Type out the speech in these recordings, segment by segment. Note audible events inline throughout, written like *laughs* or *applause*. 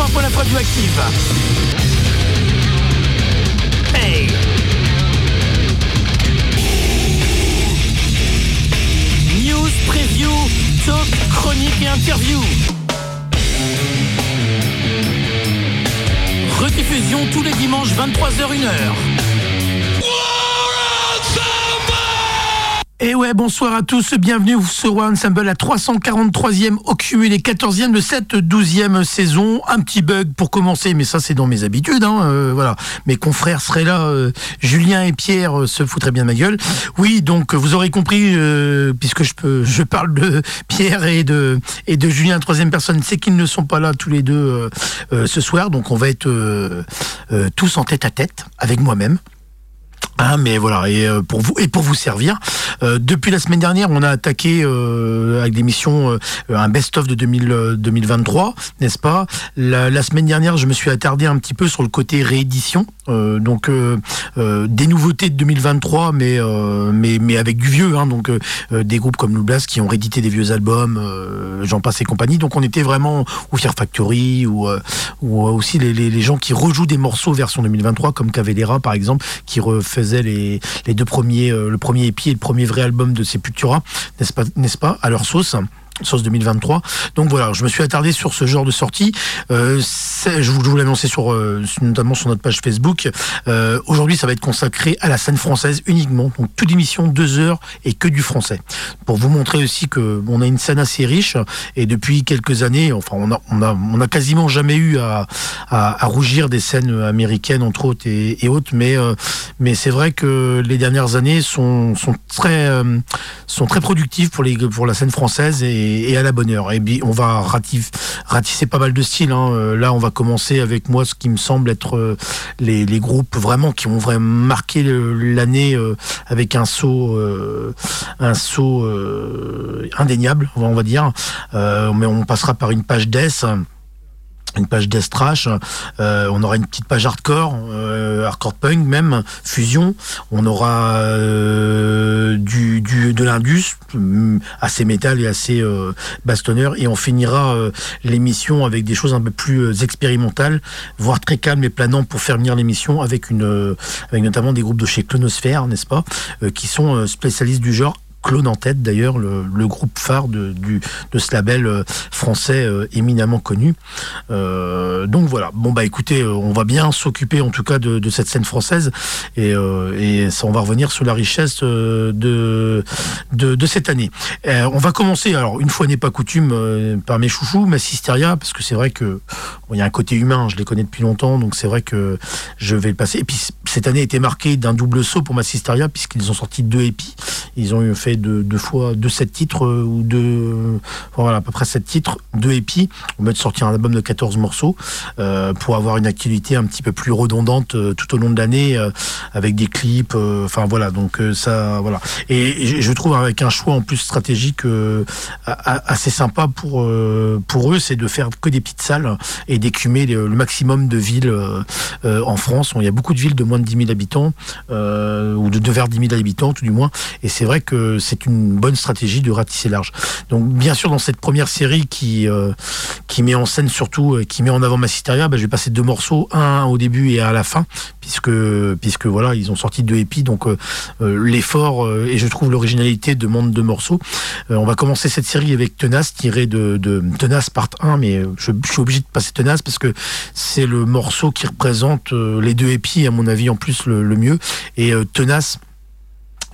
100% pour la radioactive. Hey News, preview, talk, chronique et interview. Rediffusion tous les dimanches 23h1h. Et ouais, bonsoir à tous, bienvenue sur One Ensemble, la 343e au cumulé 14e de cette 12e saison. Un petit bug pour commencer, mais ça c'est dans mes habitudes, hein, euh, voilà. Mes confrères seraient là, euh, Julien et Pierre euh, se foutraient bien ma gueule. Oui, donc vous aurez compris, puisque je peux, je parle de Pierre et de, et de Julien, troisième personne, c'est qu'ils ne sont pas là tous les deux ce soir, donc on va être tous en tête à tête avec moi-même. Hein, mais voilà, et euh, pour vous et pour vous servir. Euh, depuis la semaine dernière, on a attaqué euh, avec des missions un best-of de 2023, n'est-ce pas? La, semaine dernière, je me suis attardé un petit peu sur le côté réédition, donc des nouveautés de 2023, mais mais mais avec du vieux, hein, donc des groupes comme Blast qui ont réédité des vieux albums, j'en passe et compagnie. Donc on était vraiment ou Fear Factory ou ou aussi les, gens qui rejouent des morceaux version 2023 comme Cavelera par exemple, qui refaisaient les, deux premiers, euh, le premier épi et le premier vrai album de Sepultura, n'est-ce pas, à leur sauce sauce 2023. Donc voilà, je me suis attardé sur ce genre de sortie. Euh, je vous, l'ai annoncé sur, euh, notamment sur notre page Facebook. Euh, aujourd'hui, ça va être consacré à la scène française uniquement. Donc toute émission, deux heures et que du français. Pour vous montrer aussi que on a une scène assez riche et depuis quelques années, enfin on a quasiment jamais eu à, rougir des scènes américaines entre autres et, autres, mais mais c'est vrai que les dernières années sont sont très sont très productives pour les pour la scène française et et, à la bonne heure. Et on va ratisser pas mal de styles. Hein. Euh, là, on va commencer avec moi ce qui me semble être euh, les, groupes vraiment qui ont vraiment marqué l'année euh, avec un saut, indéniable, on va dire. mais on passera par une page death une page death euh, on aura une petite page hardcore, euh, hardcore punk même, fusion, on aura euh, du, de l'indus, mm, assez métal et assez bastonneur, et on finira l'émission avec des choses un peu plus expérimentales, voire très calmes et planantes pour faire venir l'émission avec avec notamment des groupes de chez Clonosphère, n'est-ce pas, qui sont spécialistes du genre Clone en tête d'ailleurs, le, groupe phare de, du, de ce label euh, français euh, éminemment connu. Euh, donc voilà, bon bah écoutez, on va bien s'occuper en tout cas de, de, cette scène française et, et ça, on va revenir sur la richesse de, de, cette année. on va commencer, alors une fois n'est pas coutume, par mes chouchous, Massisteria, parce que c'est vrai que il y a un côté humain, je les connais depuis longtemps, donc c'est vrai que je vais le passer. Et puis cette année a été marquée d'un double saut pour Massisteria, puisqu'ils ont sorti deux épis. Ils ont eu fait de deux fois de sept titres euh, ou de voilà à peu près sept titres, deux épis. On va sortir un album de 14 morceaux euh, pour avoir une activité un petit peu plus redondante euh, tout au long de l'année avec des clips. Enfin voilà donc ça voilà et, je trouve avec un choix en plus stratégique assez sympa pour pour eux, c'est de faire que des petites salles et d'écumer le, maximum de villes en France. Il y a beaucoup de villes de moins de 10 000 habitants ou de, de vers 10 000 habitants tout du moins et c'est vrai que c'est une bonne stratégie de ratisser large. Donc bien sûr dans cette première série qui euh, met en scène surtout euh, qui met en avant Massisteria, bah, je vais passer deux morceaux, un au début et un à la fin puisque puisque voilà ils ont sorti deux épis donc euh, l'effort et je trouve l'originalité demande deux morceaux. on va commencer cette série avec Tenace tiré de, de Tenace part 1 mais je, suis obligé de passer Tenace parce que c'est le morceau qui représente les deux épis à mon avis en plus le, le mieux et Tenace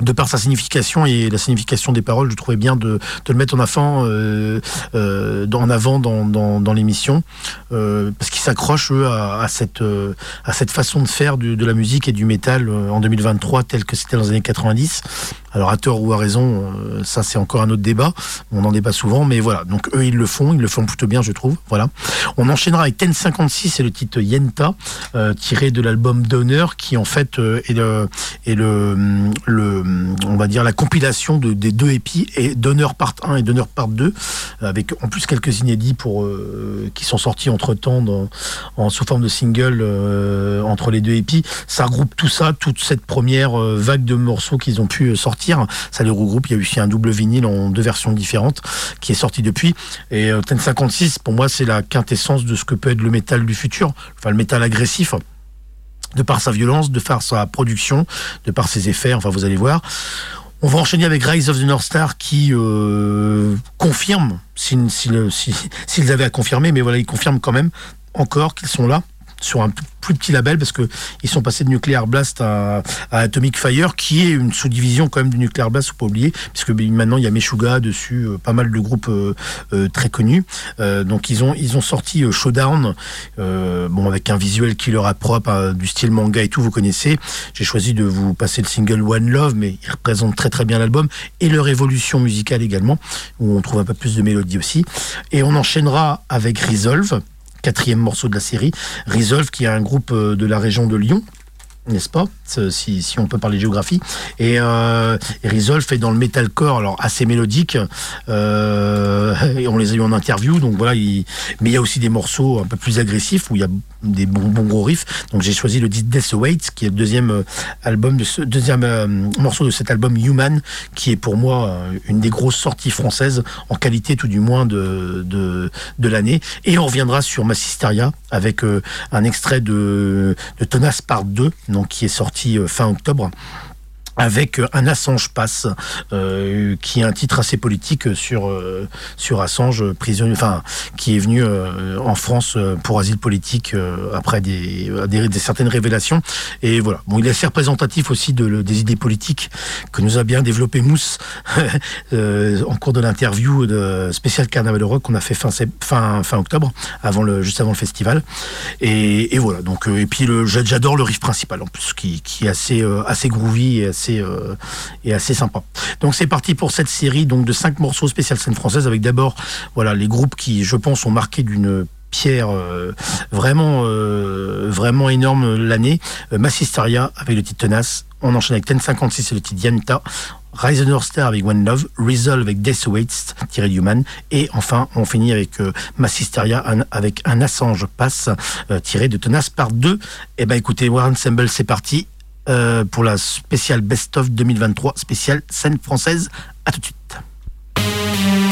de par sa signification et la signification des paroles, je trouvais bien de, de le mettre en avant, euh, euh, en avant dans, dans, dans l'émission, euh, parce qu'ils s'accrochent eux à, à, cette euh, à cette façon de faire de, de la musique et du métal euh, en 2023 tel que c'était dans les années 90. Alors à tort ou à raison, euh, ça c'est encore un autre débat. On en débat souvent, mais voilà. Donc eux ils le font, ils le font plutôt bien, je trouve. Voilà. On enchaînera avec Ten 56 et le titre Yenta, tiré de l'album d'honneur, qui en fait est le est le, le on va dire, la compilation de, des deux épis, et Donner Part 1 et Donner Part 2, avec en plus quelques inédits pour, qui sont sortis entre-temps en, sous forme de single entre les deux épis. Ça regroupe tout ça, toute cette première vague de morceaux qu'ils ont pu sortir. Ça les regroupe. Il y a eu aussi un double vinyle en deux versions différentes qui est sorti depuis. Et Ten 56, pour moi, c'est la quintessence de ce que peut être le métal du futur, enfin le métal agressif de par sa violence, de par sa production, de par ses effets, enfin vous allez voir. On va enchaîner avec Rise of the North Star qui euh, confirme, s'ils avaient à confirmer, mais voilà, ils confirment quand même encore qu'ils sont là sur un plus petit label parce que ils sont passés de Nuclear Blast à, Atomic Fire qui est une sous-division quand même du Nuclear Blast faut pas oublier puisque maintenant il y a Meshuga dessus euh, pas mal de groupes euh, euh, très connus. Donc ils ont sorti Showdown bon avec un visuel qui leur est propre du style manga et tout vous connaissez. J'ai choisi de vous passer le single One Love mais il représente très très bien l'album et leur évolution musicale également où on trouve un peu plus de mélodie aussi. Et on enchaînera avec Resolve quatrième morceau de la série. Resolve, qui est un groupe euh, de la région de Lyon, n'est-ce pas si, si, on peut parler géographie. Et, euh, Resolve est dans le metalcore, alors assez mélodique. Euh, *laughs* et on les a eu en interview, donc voilà. mais il y a aussi des morceaux un peu plus agressifs où il y a des bons, bons gros riffs. Donc j'ai choisi le Death Awaits, qui est le deuxième euh, album de ce deuxième euh, morceau de cet album Human, qui est pour moi euh, une des grosses sorties françaises en qualité tout du moins de de, de l'année. Et on reviendra sur Massisteria avec un extrait de, de Tonas Part 2, donc qui est sorti fin octobre avec euh, un Assange passe, euh, qui est un titre assez politique sur euh, sur Assange prisonnier, enfin qui est venu en France pour asile politique après des, des, certaines révélations. Et voilà, bon, il est assez représentatif aussi de, des idées politiques que nous a bien développé Mousse *laughs* en cours de l'interview de spécial Carnaval Rock qu'on a fait fin fin fin octobre, avant le juste avant le festival. Et, et voilà, donc et puis j'adore le riff principal en plus, qui, qui est assez assez groovy et assez euh, et assez sympa. Donc c'est parti pour cette série donc de cinq morceaux spécial scène française avec d'abord voilà les groupes qui je pense ont marqué d'une pierre euh, vraiment euh, vraiment énorme l'année. Massistaria avec le titre Tenace. On enchaîne avec Ten 56 et le titre Yanta. Rise of North Star avec One Love, Resolve avec Death Waits, tiré Human, et enfin on finit avec Massisteria avec un Assange Pass tiré de Tenace par 2. Et eh ben écoutez, War Ensemble c'est parti, euh, pour la spéciale Best of 2023, spéciale scène française. À tout de suite.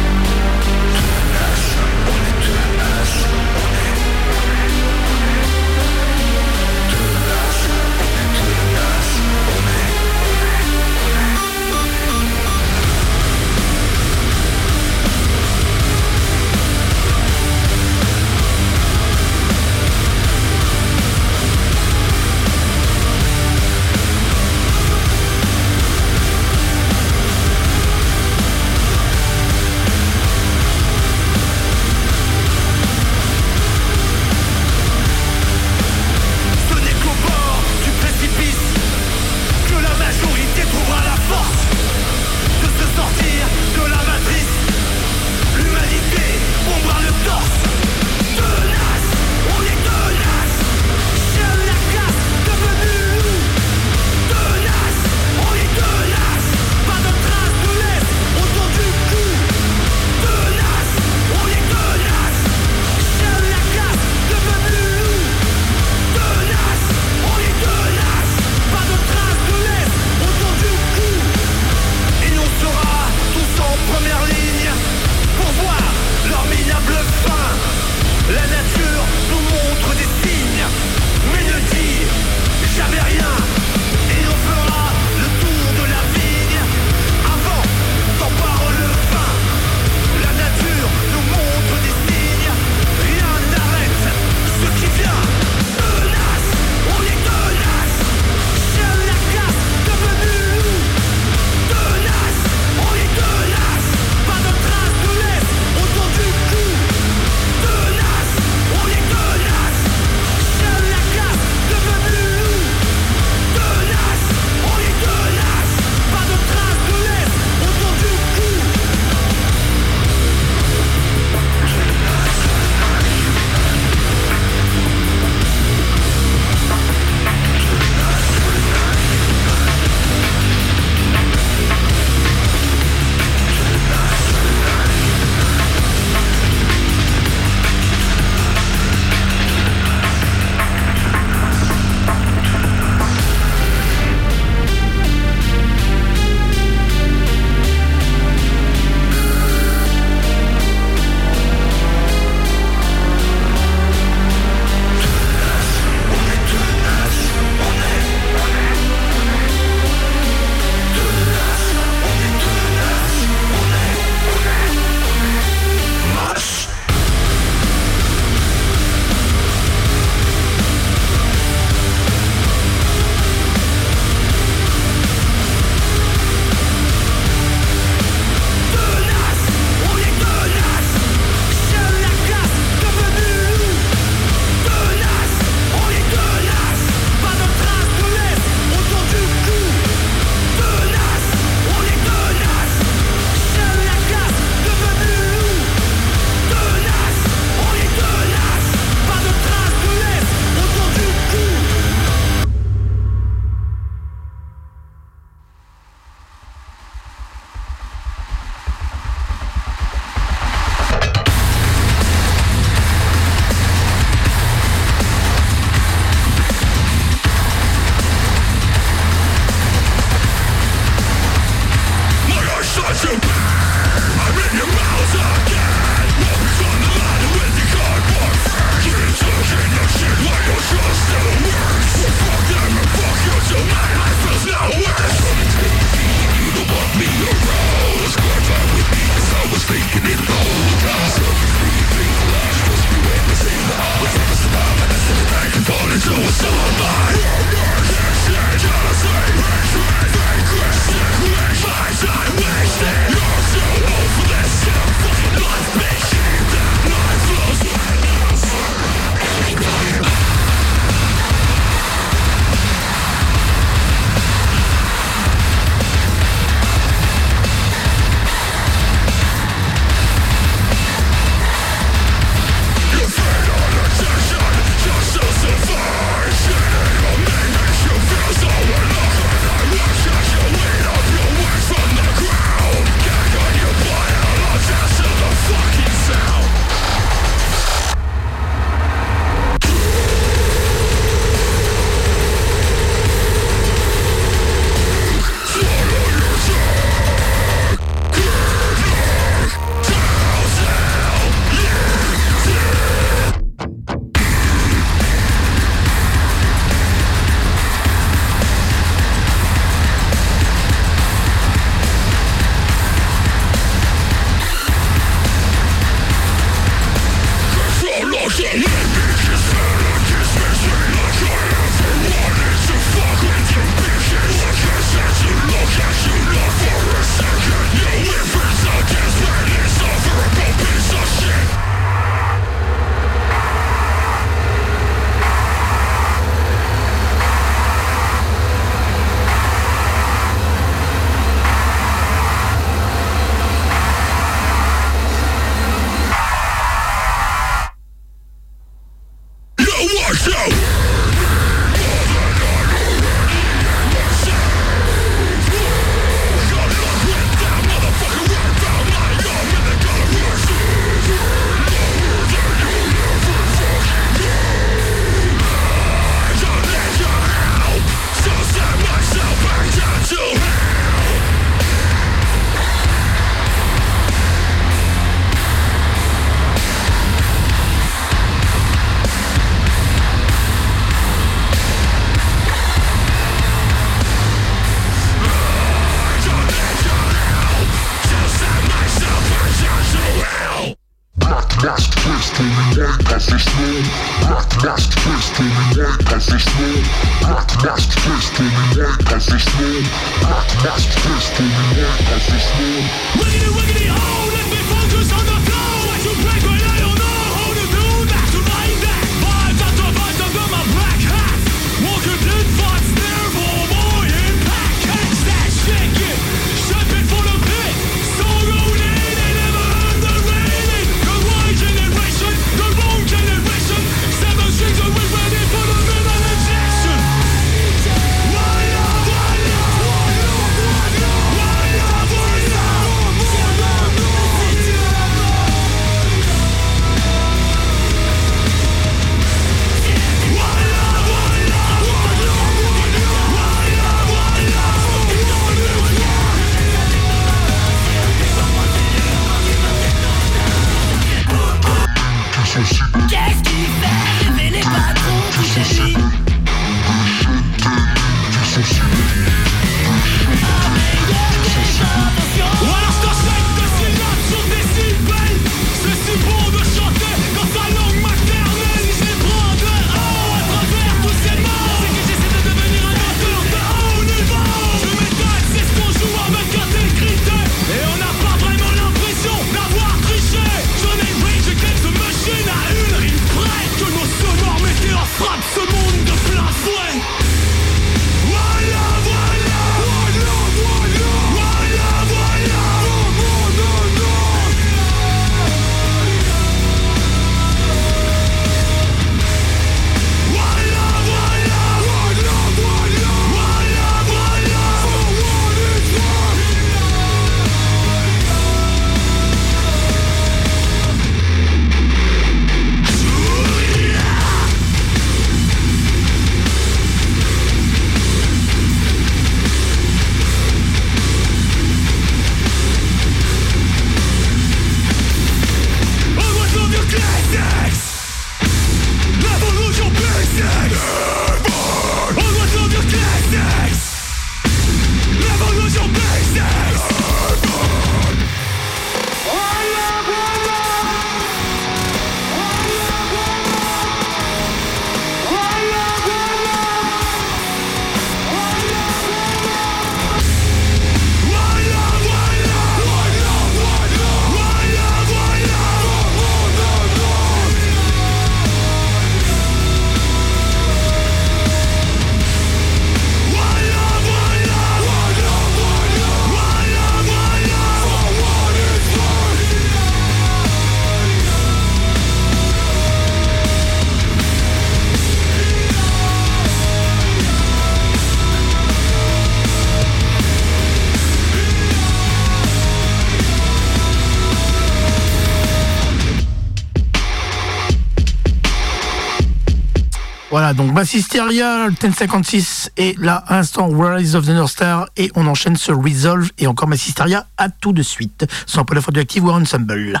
Massisteria, 1056 et là, instant Rise of the North Star et on enchaîne sur Resolve et encore Massisteria à tout de suite. Sans pour la faute active ou ensemble.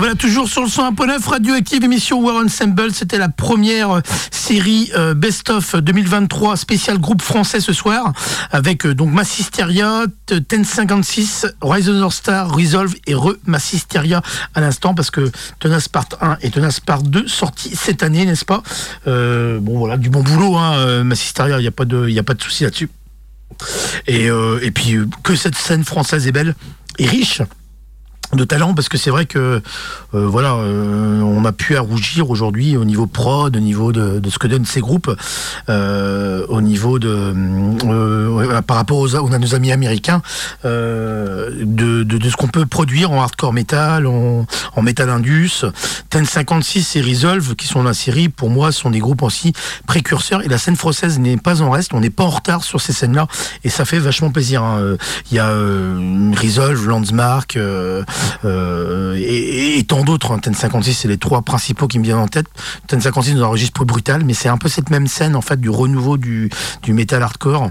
Voilà, toujours sur le 101.9, Radioactive, émission War Ensemble. C'était la première euh, série euh, Best of 2023, spécial groupe français ce soir, avec euh, donc Massisteria, Ten56, Rise of the Star, Resolve et Re Massisteria à l'instant, parce que Tenace Part 1 et Tenace Part 2 sortis cette année, n'est-ce pas? Bon voilà, du bon boulot, hein, Massisteria, il n'y a pas de, y de souci là-dessus. Et puis que cette scène française est belle et riche de talent parce que c'est vrai que euh, voilà euh, on a pu rougir aujourd'hui au niveau prod au niveau de, ce que donnent ces groupes euh, au niveau de par rapport aux, à nos amis américains de, ce qu'on peut produire en hardcore metal en, en metal indus. Ten 56 et Resolve qui sont la série pour moi sont des groupes aussi précurseurs. Et la scène française n'est pas en reste. On n'est pas en retard sur ces scènes là et ça fait vachement plaisir hein. il y a Resolve Landsmark euh, et, tant d'autres. Hein. Ten 56, c'est les trois principaux qui me viennent en tête. Ten 56 nous enregistre brutal, mais c'est un peu cette même scène en fait du renouveau du, du metal hardcore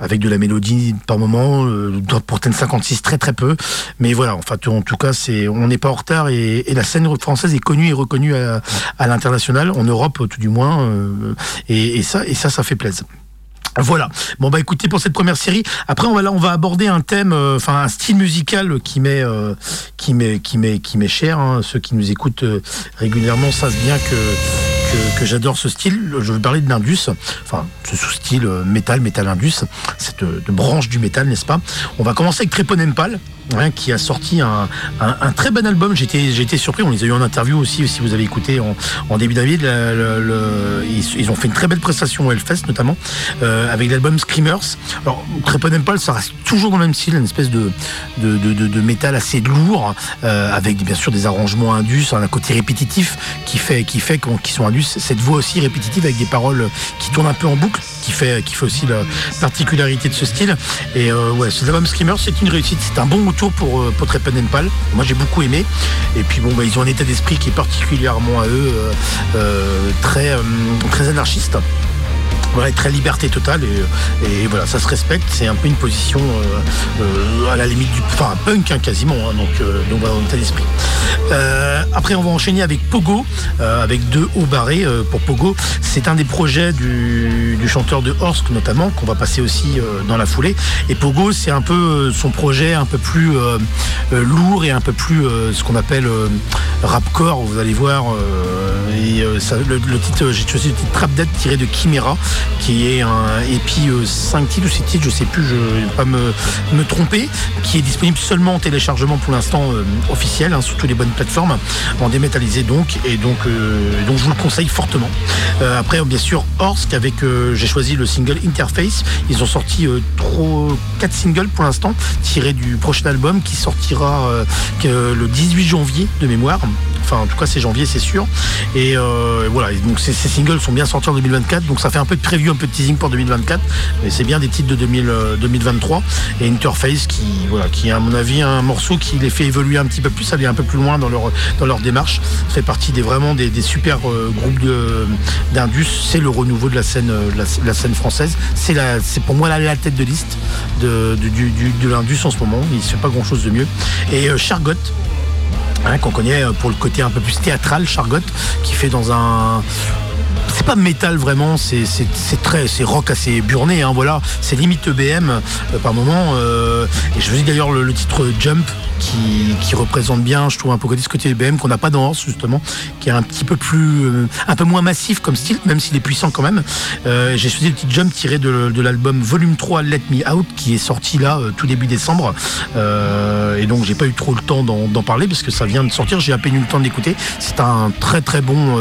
avec de la mélodie par moment. Euh, pour Ten 56 très très peu, mais voilà. En fait, en tout cas, c'est on n'est pas en retard et, la scène française est connue et reconnue à, l'international, en Europe tout du moins. Euh, et, et, ça, et ça, ça fait plaisir. Voilà. Bon bah écoutez pour cette première série. Après on va là on va aborder un thème, euh, enfin un style musical qui m'est euh, qui m'est qui m'est qui m'est cher. Hein. Ceux qui nous écoutent euh, régulièrement savent bien que que, j'adore ce style. Je veux parler de l'indus, enfin ce sous-style métal, métal indus, cette branche du métal, n'est-ce pas? On va commencer avec Treponempal. Hein, qui a sorti un, très bon album. J'étais, été surpris. On les a eu en interview aussi, si vous avez écouté en, début d'année. ils, ont fait une très belle prestation au Hellfest, notamment, euh, avec l'album Screamers. Alors, Trepon Paul, ça reste toujours dans le même style, une espèce de, de, métal assez lourd, euh, avec bien sûr des arrangements indus, un côté répétitif qui fait, qui fait qu'ils sont indus. Cette voix aussi répétitive avec des paroles qui tournent un peu en boucle, qui fait, qui fait aussi la particularité de ce style. Et euh, ouais, cet album Screamers, c'est une réussite. C'est un bon tour pour, euh, pour Pal. Moi j'ai beaucoup aimé. Et puis bon, bah, ils ont un état d'esprit qui est particulièrement à eux euh, euh, très, très anarchiste voilà, très liberté totale et, voilà, ça se respecte. C'est un peu une position euh, euh, à la limite du, enfin punk hein, quasiment. Hein, donc, euh, donc voilà, on d'esprit. après, on va enchaîner avec Pogo, avec deux hauts barrés pour Pogo. C'est un des projets du, chanteur de Horsk notamment qu'on va passer aussi dans la foulée. Et Pogo, c'est un peu son projet un peu plus lourd et un peu plus ce qu'on appelle rapcore. Vous allez voir. et le, titre, j'ai choisi le titre Trap Dead tiré de Chimera qui est un et puis 5 titres ou 6 titres, je sais plus, je ne vais pas me, me, tromper, qui est disponible seulement en téléchargement pour l'instant euh, officiel, hein, sur toutes les bonnes plateformes, en démétallisé donc, et donc, euh, donc je vous le conseille fortement. Euh, après, bien sûr, Horsk, avec, j'ai choisi le single Interface, ils ont sorti 4 singles pour l'instant, tirés du prochain album qui sortira le 18 janvier de mémoire. Enfin, en tout cas, c'est janvier, c'est sûr. Et voilà, donc ces, singles sont bien sortis en 2024, donc ça fait un peu de preview, un peu de teasing pour 2024. Mais c'est bien des titres de 2023. Euh, et Interface qui, voilà, qui est à mon avis un morceau qui les fait évoluer un petit peu plus, aller un peu plus loin dans leur, dans leur démarche. Ça fait partie des vraiment des, super euh, groupes d'Indus. C'est le renouveau de la scène, euh, la, scène française. C'est pour moi la, tête de liste de, de l'Indus en ce moment. Il ne se fait pas grand chose de mieux. Et Chargot, hein, qu'on connaît pour le côté un peu plus théâtral, Chargot, qui fait dans un c'est pas métal vraiment, c'est très, c'est rock assez burné, hein, voilà, c'est limite EBM euh, par moment. Euh, et je dire d'ailleurs le, titre Jump qui, représente bien, je trouve un peu ce côté EBM qu'on n'a pas dans Horse justement, qui est un petit peu plus, euh, un peu moins massif comme style, même s'il est puissant quand même. J'ai choisi le petit Jump tiré de, l'album Volume 3 Let Me Out qui est sorti là tout début décembre. Et donc j'ai pas eu trop le temps d'en parler parce que ça vient de sortir, j'ai à peine eu le temps d'écouter. C'est un très très bon,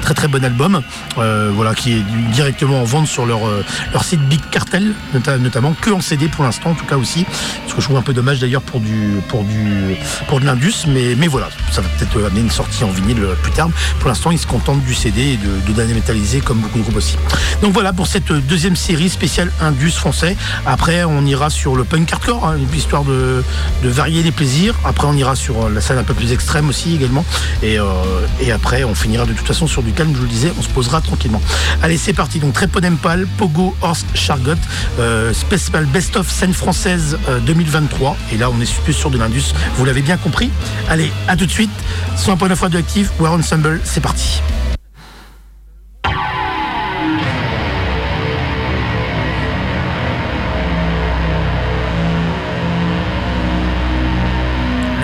très très bon album. Euh, voilà, qui est directement en vente sur leur, euh, leur site Big Cartel, notamment, que en CD pour l'instant, en tout cas aussi. Ce que je trouve un peu dommage d'ailleurs pour du pour du pour de l'Indus, mais, mais voilà, ça va peut-être amener une sortie en vinyle plus tard. Pour l'instant, ils se contentent du CD et de, de d'années métallisées comme beaucoup de groupes aussi. Donc voilà pour cette deuxième série spéciale Indus français. Après, on ira sur le punk hardcore, hein, histoire de, de varier les plaisirs. Après, on ira sur la scène un peu plus extrême aussi également. Et, euh, et après, on finira de toute façon sur du calme, je vous le disais, on se posera tranquillement. Allez, c'est parti. Donc Trépodempal, Pogo, Horst, Chargot, euh, Best of scène française 2023. Et là, on est plus sur de l'Indus. Vous l'avez bien compris. Allez, à tout de suite. 100.9 radioactif, War Ensemble, c'est parti.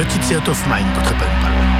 Le titre Out of Mind.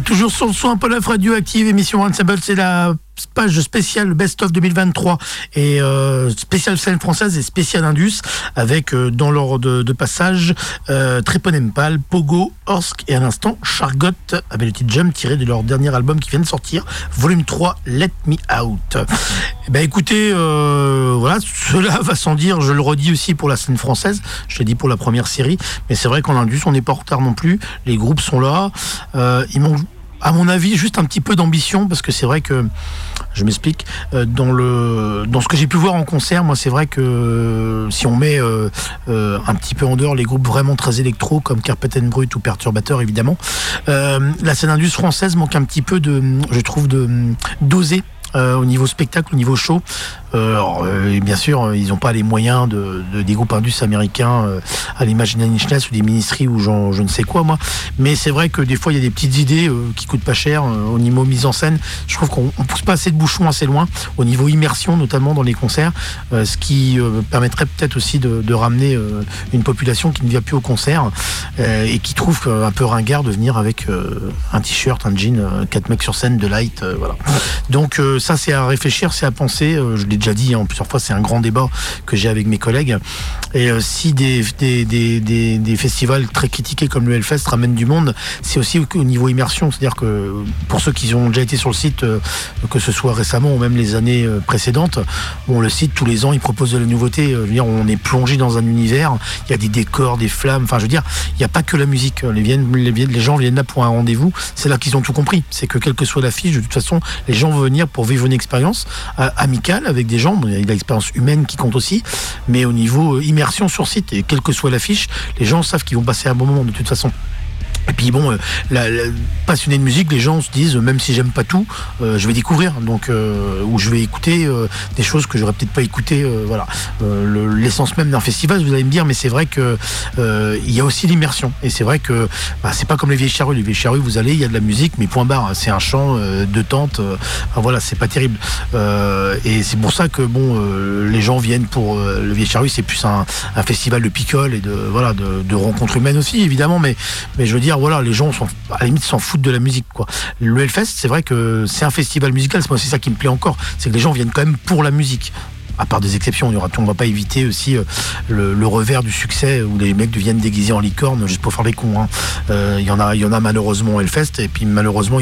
Toujours sur le son un peu radioactive, émission Ensemble, c'est la page spéciale Best of 2023 et euh, spéciale scène française et spéciale Indus avec euh, dans l'ordre de, passage euh, Pogo, Orsk et à l'instant Chargot avec le titre Jump tiré de leur dernier album qui vient de sortir, volume 3, Let Me Out. Eh ben écoutez, euh, voilà, cela va sans dire, je le redis aussi pour la scène française, je l'ai dit pour la première série, mais c'est vrai qu'en Indus on n'est pas en retard non plus, les groupes sont là, ils m'ont à mon avis, juste un petit peu d'ambition, parce que c'est vrai que, je m'explique, euh, dans, dans ce que j'ai pu voir en concert, moi c'est vrai que euh, si on met euh, un petit peu en dehors les groupes vraiment très électro, comme Carpet Brut ou Perturbateur évidemment, la scène indus française manque un petit peu de, je trouve, de d'oser au niveau spectacle, au niveau show. Euh, euh, bien sûr, ils n'ont pas les moyens de, des groupes indus américains euh, à l'image ou des ministries ou genre, je ne sais quoi, moi. Mais c'est vrai que des fois, il y a des petites idées qui coûtent pas cher au niveau mise en scène. Je trouve qu'on pousse pas assez de bouchons assez loin au niveau immersion, notamment dans les concerts, ce qui permettrait peut-être aussi de, ramener une population qui ne vient plus au concert et qui trouve un peu ringard de venir avec un t-shirt, un jean, quatre mecs sur scène, de light, voilà. Donc ça, c'est à réfléchir, c'est à penser. je l'ai déjà dit en hein, plusieurs fois, c'est un grand débat que j'ai avec mes collègues. Et euh, si des, festivals très critiqués comme le Hellfest ramènent du monde, c'est aussi au, niveau immersion. C'est-à-dire que pour ceux qui ont déjà été sur le site, euh, que ce soit récemment ou même les années euh, précédentes, bon, le site, tous les ans, il propose de la nouveauté. On est plongé dans un univers, il y a des décors, des flammes. Enfin, je veux dire, il n'y a pas que la musique. Les, viennent, les, les gens viennent là pour un rendez-vous. C'est là qu'ils ont tout compris. C'est que quelle que soit l'affiche, de toute façon, les gens vont venir pour vivre une expérience amicale avec des gens. il y a l'expérience humaine qui compte aussi, mais au niveau immersion sur site, et quelle que soit l'affiche, les gens savent qu'ils vont passer un bon moment de toute façon. Et puis bon, euh, passionné de musique, les gens se disent, même si j'aime pas tout, euh, je vais découvrir, donc euh, ou je vais écouter des choses que j'aurais peut-être pas écouté. voilà, l'essence même d'un festival, vous allez me dire, mais c'est vrai que il y a aussi l'immersion. Et c'est vrai que bah, c'est pas comme les vieilles charrues. Les vieilles charrues, vous allez, il y a de la musique, mais point barre, c'est un chant de tente. voilà, c'est pas terrible. et c'est pour ça que bon, les gens viennent pour le vieille charrue, c'est plus un, festival de picole et de voilà de, de rencontres humaines aussi, évidemment. Mais mais je veux dire voilà, les gens sont, à la limite s'en foutent de la musique, quoi. Le Hellfest, c'est vrai que c'est un festival musical, c'est aussi ça qui me plaît encore, c'est que les gens viennent quand même pour la musique à part des exceptions, il on ne va pas éviter aussi euh, le, revers du succès où les mecs deviennent déguisés en licorne juste pour faire les cons. Hein. Euh, il y en a, il y en a malheureusement Hellfest et puis malheureusement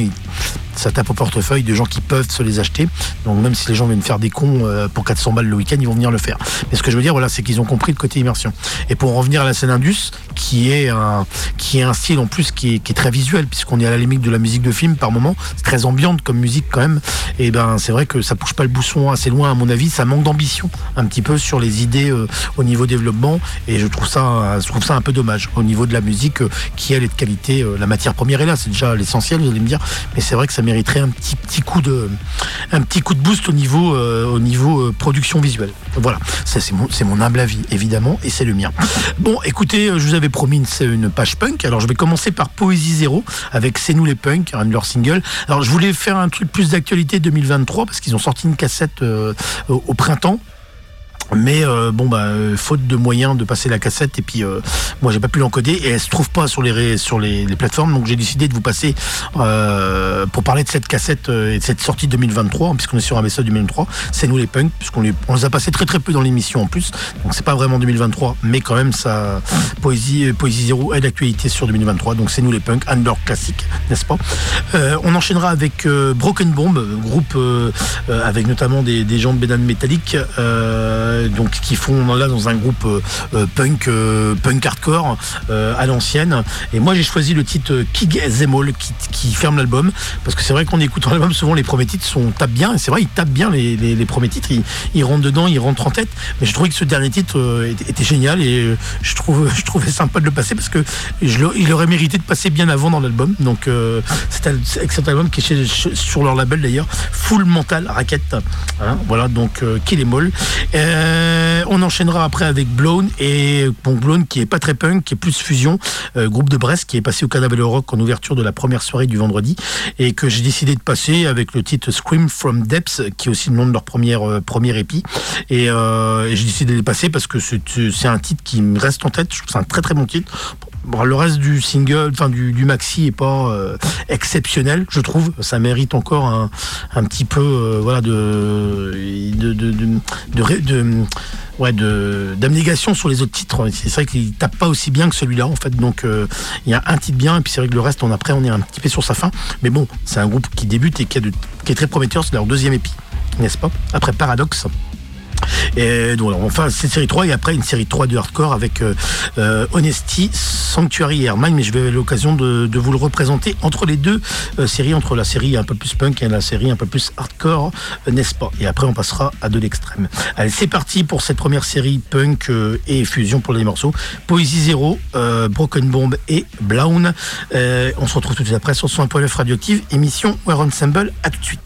ça tape au portefeuille de gens qui peuvent se les acheter. Donc même si les gens viennent faire des cons euh, pour 400 balles le week-end, ils vont venir le faire. Mais ce que je veux dire, voilà, c'est qu'ils ont compris le côté immersion. Et pour en revenir à la scène Indus, qui est un, qui est un style en plus qui est, très visuel, puisqu'on est à la limite de la musique de film par moment, c'est très ambiante comme musique quand même. Et ben c'est vrai que ça pousse pas le bousson assez loin à mon avis, ça manque un petit peu sur les idées euh, au niveau développement. Et je trouve ça, je trouve ça un peu dommage au niveau de la musique euh, qui elle est de qualité. la matière première est là, c'est déjà l'essentiel, vous allez me dire. Mais c'est vrai que ça mériterait un petit petit coup de un petit coup de boost au niveau au niveau production visuelle. Voilà, ça c'est mon, mon humble avis évidemment et c'est le mien. Bon, écoutez, je vous avais promis une, une, page punk. Alors je vais commencer par Poésie Zéro avec C'est nous les punks, un de leurs singles. Alors je voulais faire un truc plus d'actualité 2023 parce qu'ils ont sorti une cassette euh, au printemps mais euh, bon bah euh, faute de moyens de passer la cassette et puis euh, moi j'ai pas pu l'encoder et elle se trouve pas sur les sur les, plateformes donc j'ai décidé de vous passer pour parler de cette cassette et de cette sortie 2023 puisqu'on est sur un du 2023 c'est nous les punks puisqu'on les, on les a passé très très peu dans l'émission en plus donc c'est pas vraiment 2023 mais quand même ça poésie poésie zéro est d'actualité sur 2023 donc c'est nous les punks under classique n'est-ce pas? On enchaînera avec Broken Bomb groupe avec notamment des, des gens de métallique euh, donc qui font là dans un groupe euh, euh, punk punk hardcore à l'ancienne. Et moi j'ai choisi le titre Kig Zemol qui, qui ferme l'album parce que c'est vrai qu'en écoutant l'album souvent les premiers titres sont tapent bien. C'est vrai ils tapent bien les, premiers titres. Ils, rentrent dedans ils rentrent en tête. Mais je trouvais que ce dernier titre était, génial et je trouve *laughs* je trouvais sympa de le passer parce que je, il aurait mérité de passer bien avant dans l'album. Donc c'est cet album qui est sur leur label d'ailleurs Full Mental Racket. Hein, voilà donc Kill euh, on enchaînera après avec Blown et bon, Blown qui est pas très punk, qui est plus fusion, euh, groupe de Brest qui est passé au Cannabis Rock en ouverture de la première soirée du vendredi et que j'ai décidé de passer avec le titre Scream from Depths qui est aussi le nom de leur première euh, première épi et, j'ai décidé de les passer parce que c'est un titre qui me reste en tête. Je trouve c'est un très très bon titre le reste du single, enfin du, maxi est pas euh, exceptionnel, je trouve. Ça mérite encore un, un petit peu, euh, voilà, de de, de, de, d'abnégation sur les autres titres. C'est vrai qu'il tape pas aussi bien que celui-là, en fait. Donc euh, il y a un titre bien, et puis c'est vrai que le reste, on après, on est un petit peu sur sa fin. Mais bon, c'est un groupe qui débute et qui, qui est très prometteur. C'est leur deuxième épi, n'est-ce pas? Après Paradoxe. Et donc, enfin, c'est série 3 et après une série 3 de hardcore avec euh, euh, Honesty, Sanctuary et mais je vais l'occasion de, vous le représenter entre les deux euh, séries, entre la série un peu plus punk et la série un peu plus hardcore, n'est-ce pas? Et après, on passera à de l'extrême. Allez, c'est parti pour cette première série punk et fusion pour les morceaux. Poésie Zéro, Broken Bomb et Blown. on se retrouve tout de suite après sur son radioactive, émission Where Ensemble. À tout de suite.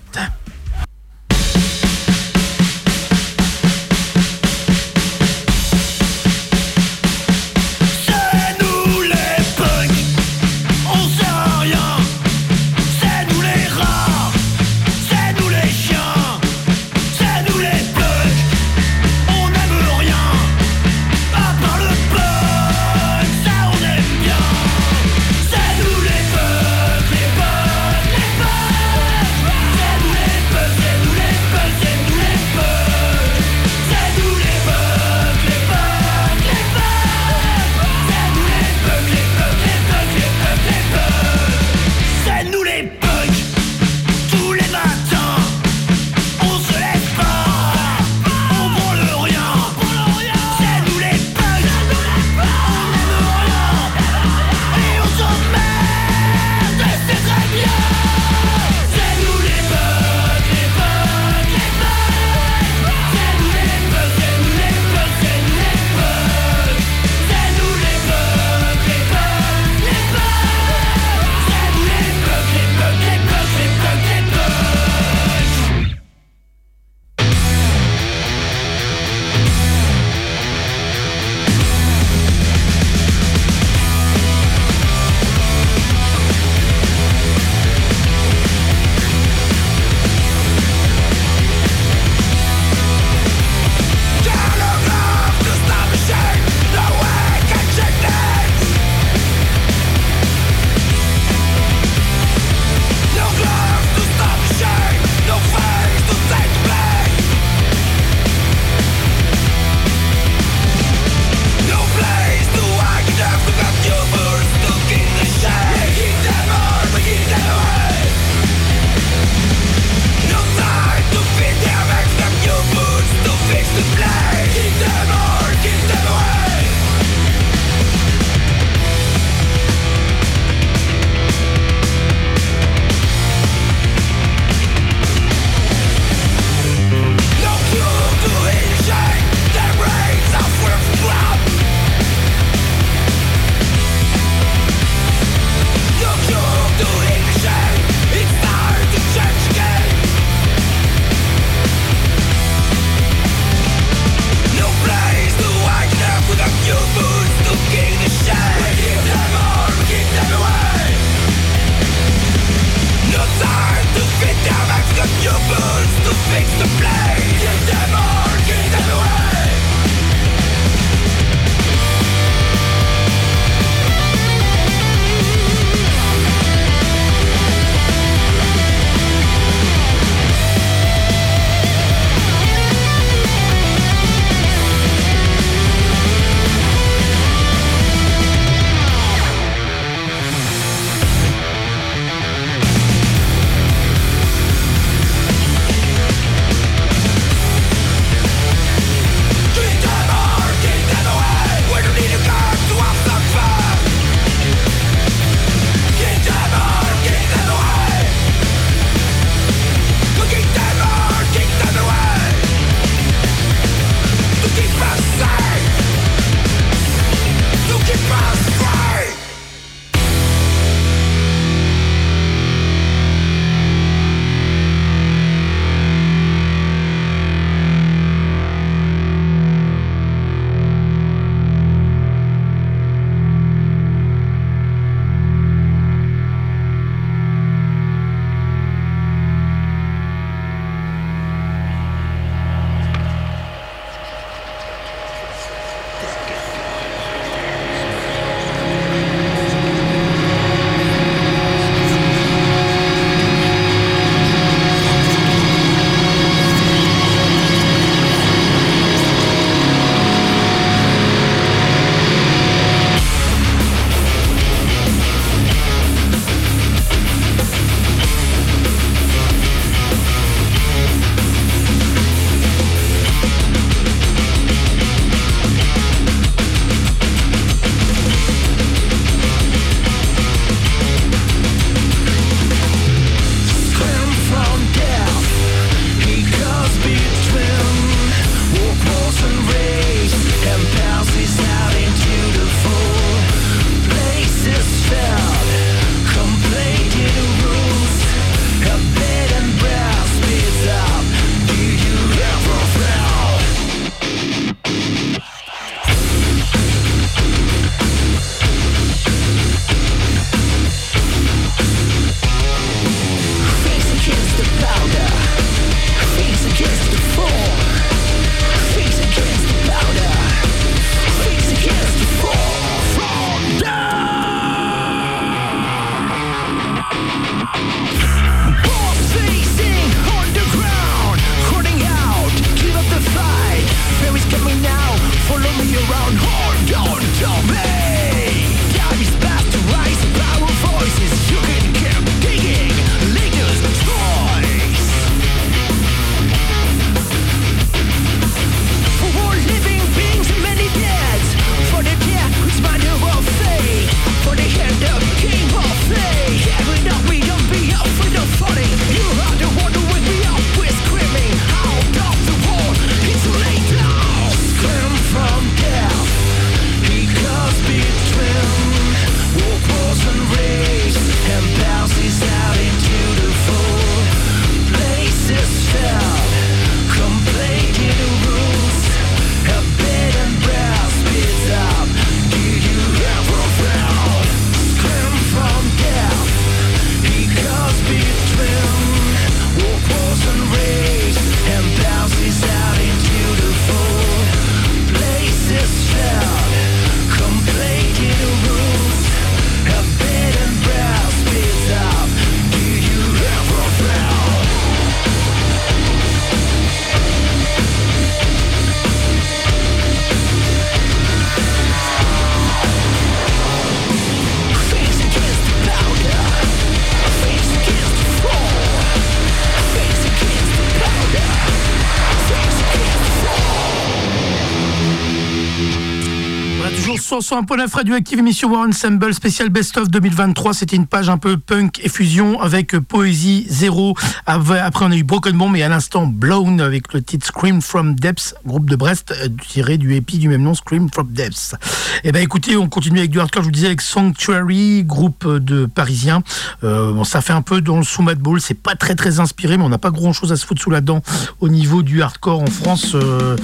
Sur un point radioactive émission War Ensemble spécial Best of 2023. C'était une page un peu punk et fusion avec Poésie Zéro. Après, on a eu Broken Bomb et à l'instant Blown avec le titre Scream from Depths, groupe de Brest euh, tiré du épi du même nom, Scream from Depths. Et eh ben écoutez, on continue avec du hardcore. Je vous disais avec Sanctuary, groupe de Parisiens. Euh, ça fait un peu dans le sous Ball. C'est pas très très inspiré, mais on n'a pas grand chose à se foutre sous la dent au niveau du hardcore en France euh,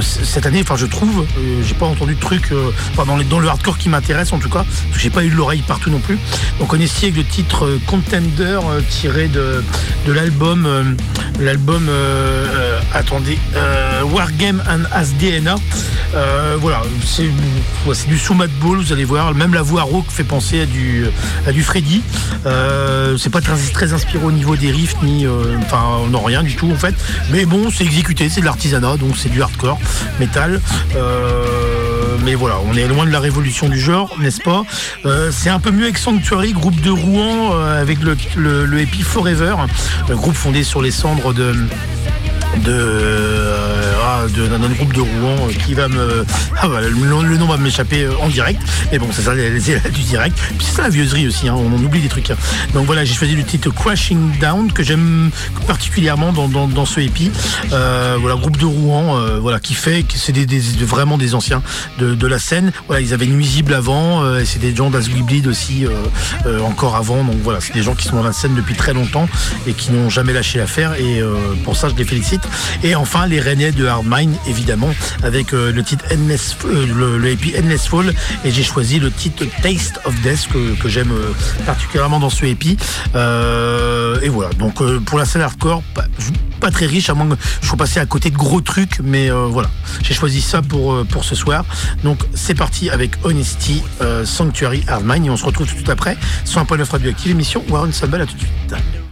cette année. Enfin, je trouve. J'ai pas entendu de trucs dans, dans, le hardcore qui m'intéresse en tout cas, parce que j'ai pas eu l'oreille partout non plus. Donc on est avec le titre euh, Contender euh, tiré de, de l'album, euh, l'album, attendez, Wargame and As DNA. voilà, c'est du sous Ball, vous allez voir. Même la voix rock fait penser à du, à du Freddy. c'est pas très, très inspiré au niveau des riffs, ni, enfin, non rien du tout en fait. Mais bon, c'est exécuté, c'est de l'artisanat, donc c'est du hardcore, metal. Mais voilà, on est loin de la révolution du genre, n'est-ce pas euh, C'est un peu mieux avec Sanctuary, groupe de Rouen, euh, avec le, le, Forever, groupe fondé sur les cendres de de euh, ah, d'un groupe de Rouen euh, qui va me ah, bah, le, nom va m'échapper euh, en direct. Mais bon c'est ça du direct. C'est ça la vieuserie aussi hein, on, oublie des trucs hein. donc voilà j'ai choisi le titre Crashing Down que j'aime particulièrement dans, ce épi voilà groupe de Rouen voilà qui fait que c'est vraiment des anciens de, la scène. Ils avaient Nuisible avant et c'est des gens d'As Bleed aussi encore avant. Donc voilà c'est des gens qui sont dans la scène depuis très longtemps et qui n'ont jamais lâché l'affaire. Et pour ça je les félicite et enfin, les Rennais de Hardmine, évidemment, avec euh, le titre Endless, euh, le, le Endless Fall. Et j'ai choisi le titre Taste of Death que, j'aime euh, particulièrement dans ce EP. et voilà. Donc pour la scène hardcore, pas, très riche, à moins que je sois passé à côté de gros trucs, mais voilà. J'ai choisi ça pour, ce soir. Donc c'est parti avec Honesty, Sanctuary Hardmine. Et on se retrouve tout après sur un point 9 radioactive, émission Warren Sable. À tout de suite.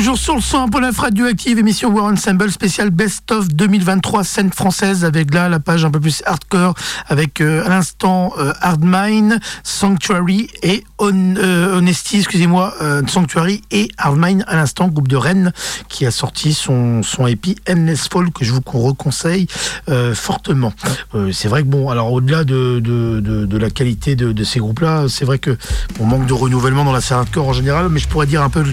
Toujours sur le son pour la radioactive, émission War Ensemble spécial Best of 2023, scène française, avec là la page un peu plus hardcore, avec euh, à l'instant euh, Hardmine, Sanctuary et euh, Honesty, excusez-moi, Sanctuary et Hardmine à l'instant, groupe de Rennes, qui a sorti son, son EP Endless que je vous reconseille fortement. c'est vrai que bon, alors au-delà de, de, de, la qualité de, de ces groupes-là, c'est vrai que on manque de renouvellement dans la scène hardcore en général, mais je pourrais dire un peu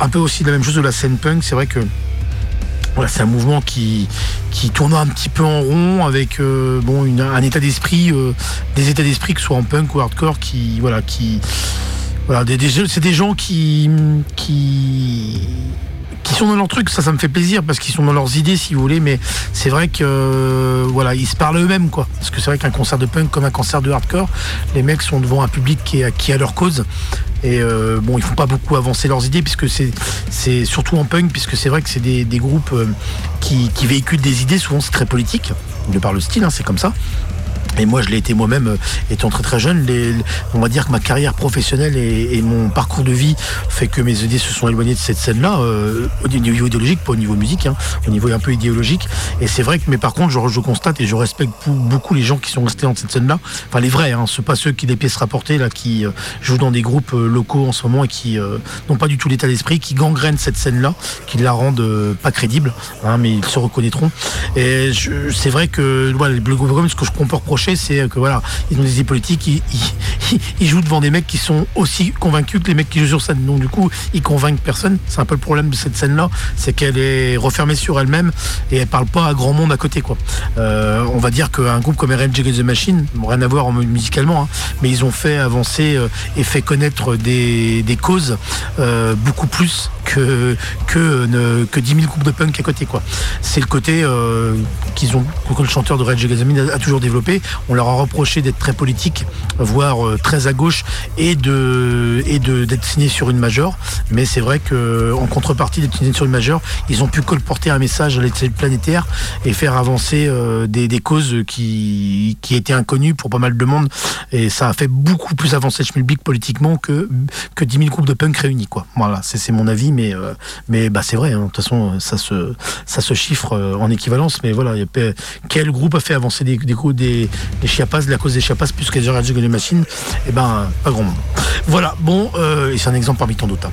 un peu aussi la même chose de la scène punk. C'est vrai que voilà, c'est un mouvement qui, qui tourne un petit peu en rond avec euh, bon, un état d'esprit, euh, des états d'esprit que soit en punk ou hardcore, qui voilà, qui voilà, c'est des gens qui, qui qui sont dans leur truc, ça, ça me fait plaisir parce qu'ils sont dans leurs idées, si vous voulez. Mais c'est vrai que euh, voilà, ils se parlent eux-mêmes, quoi. Parce que c'est vrai qu'un concert de punk comme un concert de hardcore, les mecs sont devant un public qui est, qui a leur cause. Et euh, bon, ils font pas beaucoup avancer leurs idées puisque c'est surtout en punk puisque c'est vrai que c'est des, groupes euh, qui, qui véhiculent des idées. Souvent, c'est très politique de par le style, hein, c'est comme ça. Et moi, je l'ai été moi-même euh, étant très très jeune. on va dire que ma carrière professionnelle et, mon parcours de vie fait que mes idées se sont éloignées de cette scène-là, euh, au niveau idéologique, pas au niveau musique, hein, au niveau un peu idéologique. Et c'est vrai que, mais par contre, je, constate et je respecte beaucoup les gens qui sont restés dans cette scène-là. Enfin, les vrais, hein, pas ceux qui des pièces rapportées là, qui euh, jouent dans des groupes locaux en ce moment et qui n'ont pas du tout l'état d'esprit, qui gangrènent cette scène-là, qui la rendent pas crédible, hein, mais ils se reconnaîtront. Et c'est vrai que voilà, les Blue ce que je peux reprocher c'est que voilà, ils ont des idées politiques, *laughs* ils, jouent devant des mecs qui sont aussi convaincus que les mecs qui jouent sur scène. Donc du coup, ils convainquent personne. C'est un peu le problème de cette scène-là, c'est qu'elle est refermée sur elle-même et elle parle pas à grand monde à côté. Quoi. Euh, on va dire qu'un groupe comme Against the Machine, rien à voir musicalement, hein, mais ils ont fait avancer euh, et fait connaître des, causes euh, beaucoup plus que, que, que 10 000 groupes de punk à côté. quoi. C'est le côté qu'ils ont, que le chanteur de Rage Against a toujours développé. On leur a reproché d'être très politique, voire euh, très à gauche, et de et d'être signé sur une majeure. Mais c'est vrai qu'en contrepartie d'être signé sur une majeure, ils ont pu colporter un message à l'échelle planétaire et faire avancer euh, des, causes qui, qui étaient inconnues pour pas mal de monde. Et ça a fait beaucoup plus avancer Schmilblick politiquement que, que 10 000 groupes de punk réunis. Quoi. Voilà, c'est mon avis, mais, euh, mais bah, c'est vrai. Hein. De toute façon, ça se, ça se chiffre en équivalence. Mais voilà, quel groupe a fait avancer des, des, des, les Chiapas, la cause des Chiapas, plus que les machines, eh ben, pas grand monde. Voilà, bon, euh, et c'est un exemple parmi tant d'autres.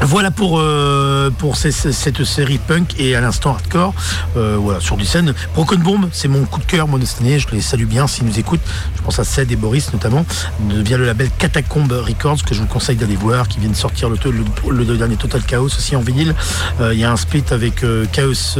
Voilà pour, euh, cette série punk et à l'instant hardcore. Euh, voilà, sur des scènes. Broken Bomb, c'est mon coup de cœur, moi, de cette année. Je les salue bien s'ils nous écoutent. Je pense à Ced et Boris notamment. Via le label Catacombe Records, que je vous conseille d'aller voir, qui vient de sortir le, dernier Total Chaos aussi en vinyle. Euh, il y a un split avec Chaos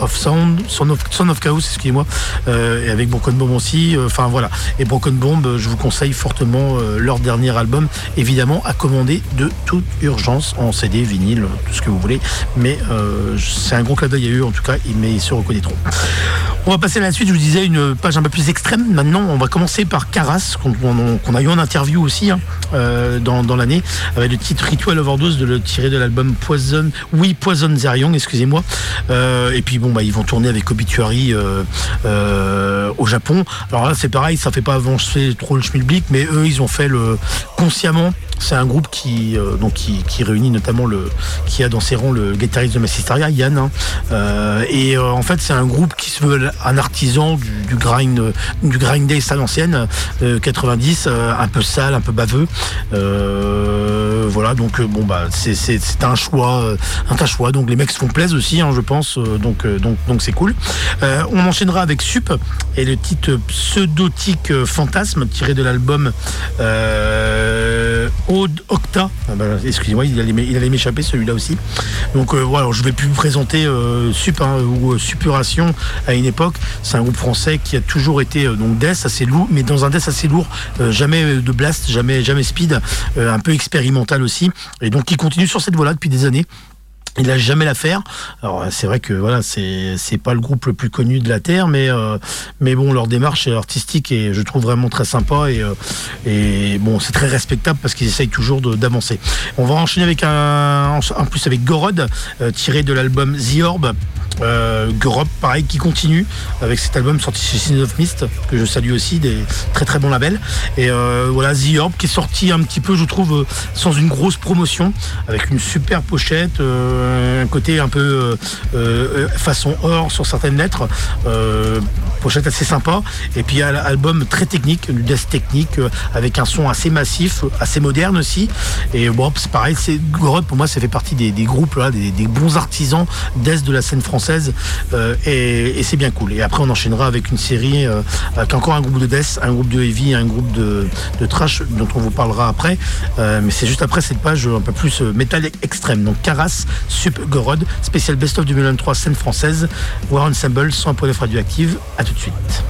of Sound, Son of, of Chaos, excusez-moi, et avec Broken Bomb aussi. Enfin voilà. Et Broken Bomb, je vous conseille fortement leur dernier album, évidemment, à commander de toute urgence en CD, vinyle, tout ce que vous voulez. Mais euh, c'est un gros clin d'œil à eux en tout cas, mais ils se reconnaîtront. On va passer à la suite, je vous disais, une page un peu plus extrême. Maintenant, on va commencer par Caras, qu'on a eu en interview aussi hein, euh, dans, l'année, avec le titre Ritual Overdose, de le tirer de l'album Poison, oui, Poison Zerion, excusez-moi. Euh, et puis bon, bah, ils vont tourner avec Obituary au Japon. Alors là, c'est pareil, ça fait pas avancer trop le schmilblick, mais eux, ils ont fait le consciemment c'est un groupe qui, euh, donc qui, réunit notamment le, qui a dans ses rangs le guitariste de Massistaria, Yann. Hein. Euh, et euh, en fait, c'est un groupe qui se veut un artisan du, grind, du grind day à l'ancienne, 90, un peu sale, un peu baveux. voilà, donc bon bah c'est un choix, un choix. Donc les mecs se font plaisir aussi, hein, je pense. donc donc donc c'est cool. on enchaînera avec Sup et le titre pseudotique fantasme tiré de l'album. Aude Octa. Ah bah, excusez-moi, il allait, m'échapper celui-là aussi. Donc euh, voilà, je vais plus vous présenter euh, hein, ou euh, à une époque. C'est un groupe français qui a toujours été donc death assez lourd, mais dans un death assez lourd, jamais de blast, jamais jamais speed, un peu expérimental aussi. Et donc il continue sur cette voie-là depuis des années. Il n'a jamais l'affaire. Alors c'est vrai que voilà, c'est c'est pas le groupe le plus connu de la terre, mais euh, mais bon, leur démarche artistique et je trouve vraiment très sympa et euh, et bon, c'est très respectable parce qu'ils essayent toujours d'avancer. On va enchaîner avec un en plus avec Gorod, euh, tiré de l'album The Orb Euh, pareil, qui continue avec cet album sorti chez Sin of Mist, que je salue aussi, des très très bons labels. Et euh, voilà, The Orb qui est sorti un petit peu, je trouve, euh, sans une grosse promotion, avec une super pochette, euh, un côté un peu façon or sur certaines lettres, pochette assez sympa. Et puis un album très technique, du death technique, avec un son assez massif, assez moderne aussi. Et pareil, pour moi, ça fait partie des, groupes des, des bons artisans d'est de la scène française euh, et, c'est bien cool. Et après, on enchaînera avec une série euh, avec encore un groupe de death, un groupe de heavy, un groupe de, trash dont on vous parlera après. Euh, mais c'est juste après cette page un peu plus métal extrême. Donc Caras, Sup Gorod, spécial Best of 2023, scène française, War Ensemble, sans poids radioactive. À tout de suite.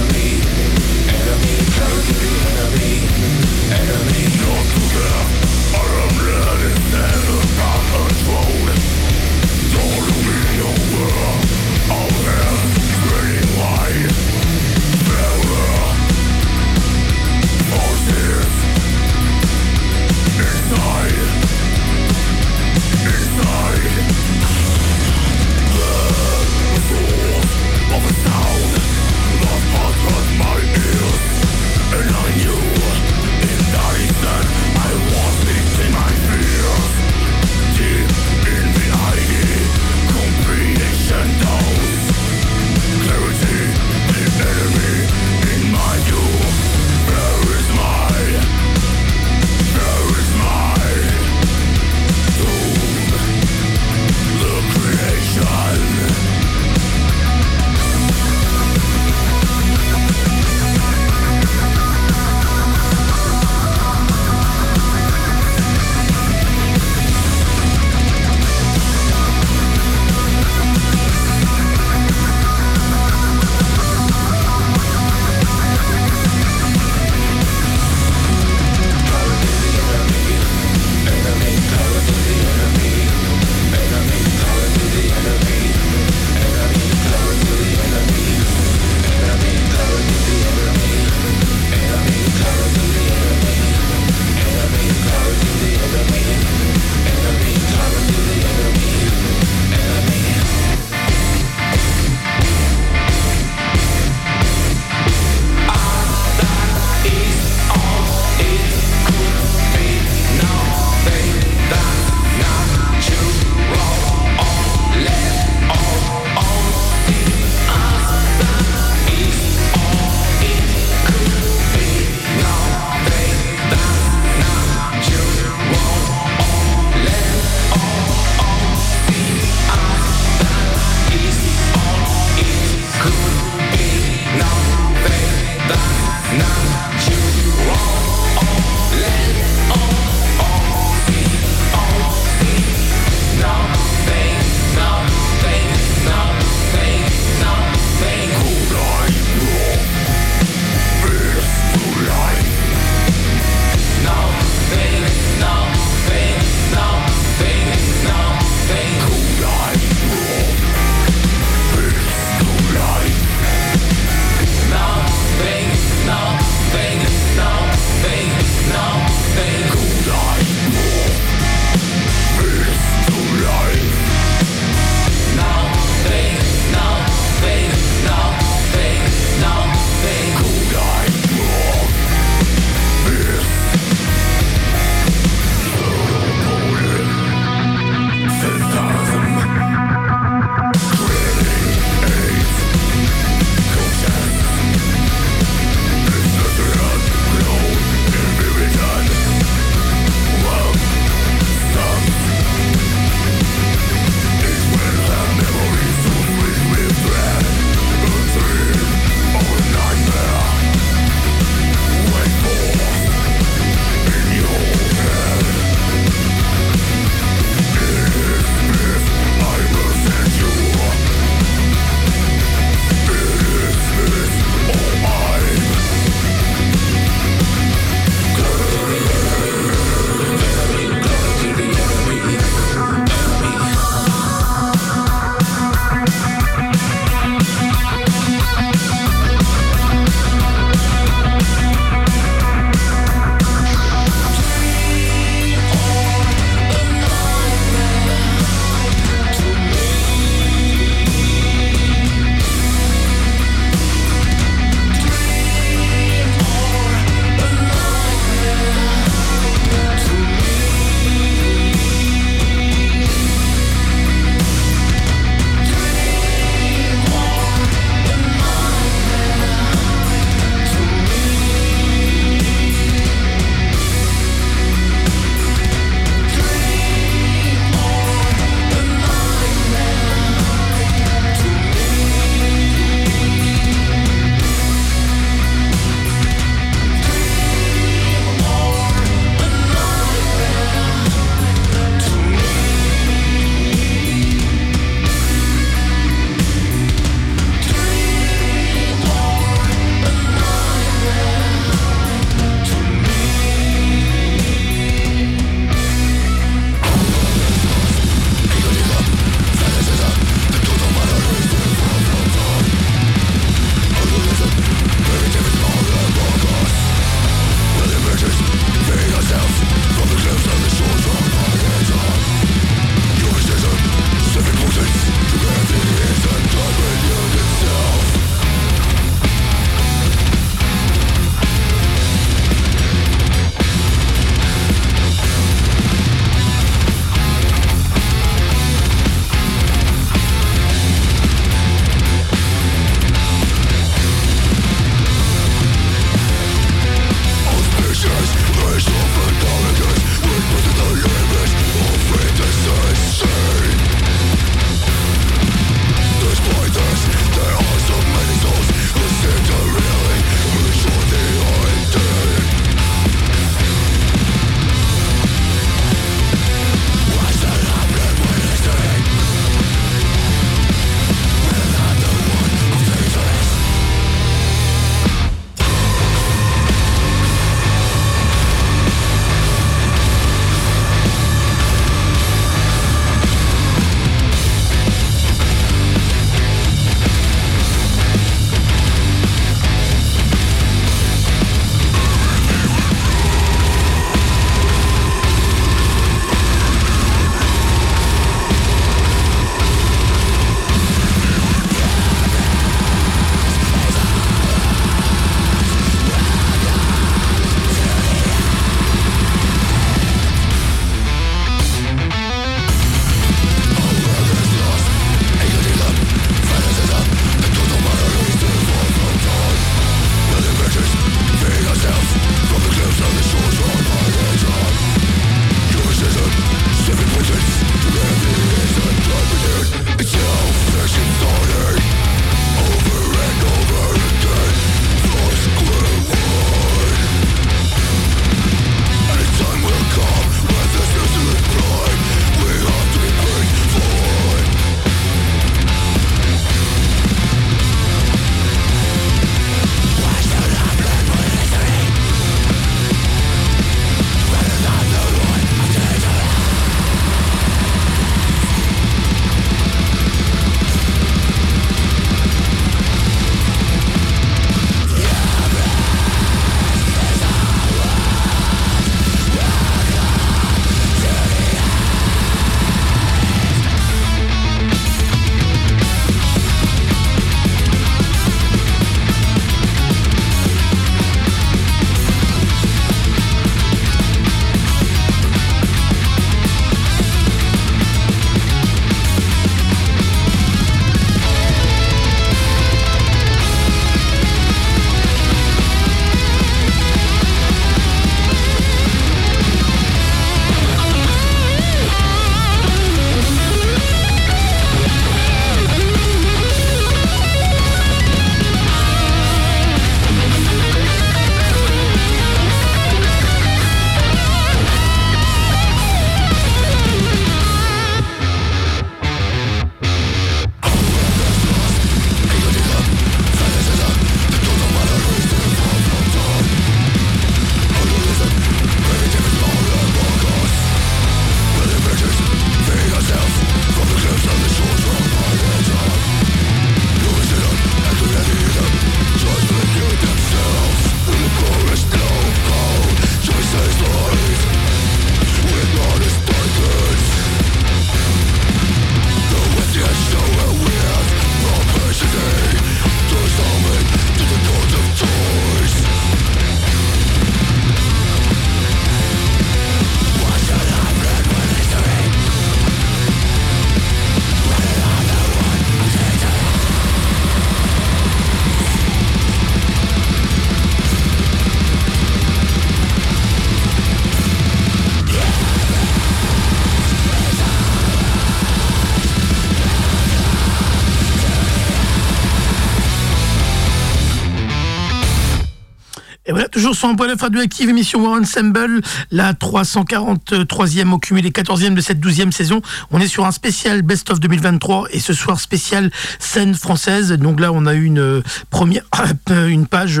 Toujours sur un point de radioactive, émission War Ensemble, la 343e au cumulé 14e de cette 12e saison. On est sur un spécial Best of 2023 et ce soir spécial scène française. Donc là, on a eu une euh, *coughs* une page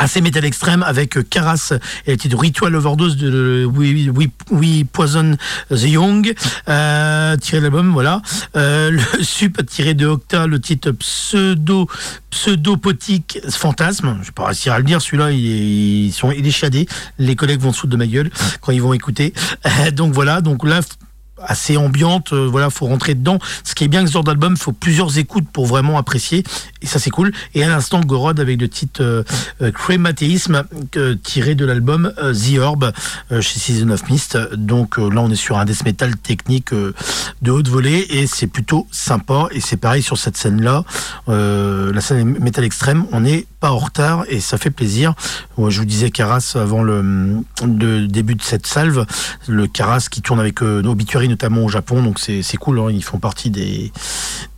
assez métal extrême avec Caras et le titre Ritual Overdose de We, We, Poison the Young. Euh, tiré de l'album voilà. Euh, le *laughs* sup tiré de Octa le titre Pseudo Pseudopotique Fantasme. Je vais pas réussir à le dire celui-là il sont, il est chiadé. Les collègues vont se foutre de ma gueule quand ils vont écouter. Donc voilà donc là assez ambiante. Euh, voilà, faut rentrer dedans. Ce qui est bien que ce genre d'album, faut plusieurs écoutes pour vraiment apprécier. Et ça, c'est cool. Et à l'instant, Gorod avec le titre euh, euh, tiré de l'album The Orb chez Season of Mist. Donc là, on est sur un death metal technique de haute volée et c'est plutôt sympa. Et c'est pareil sur cette scène-là. la scène metal extrême, on n'est pas en retard et ça fait plaisir. je vous disais Caras avant le, début de cette salve, le Caras qui tourne avec Obituary notamment au Japon, donc c'est cool, hein. ils font partie des,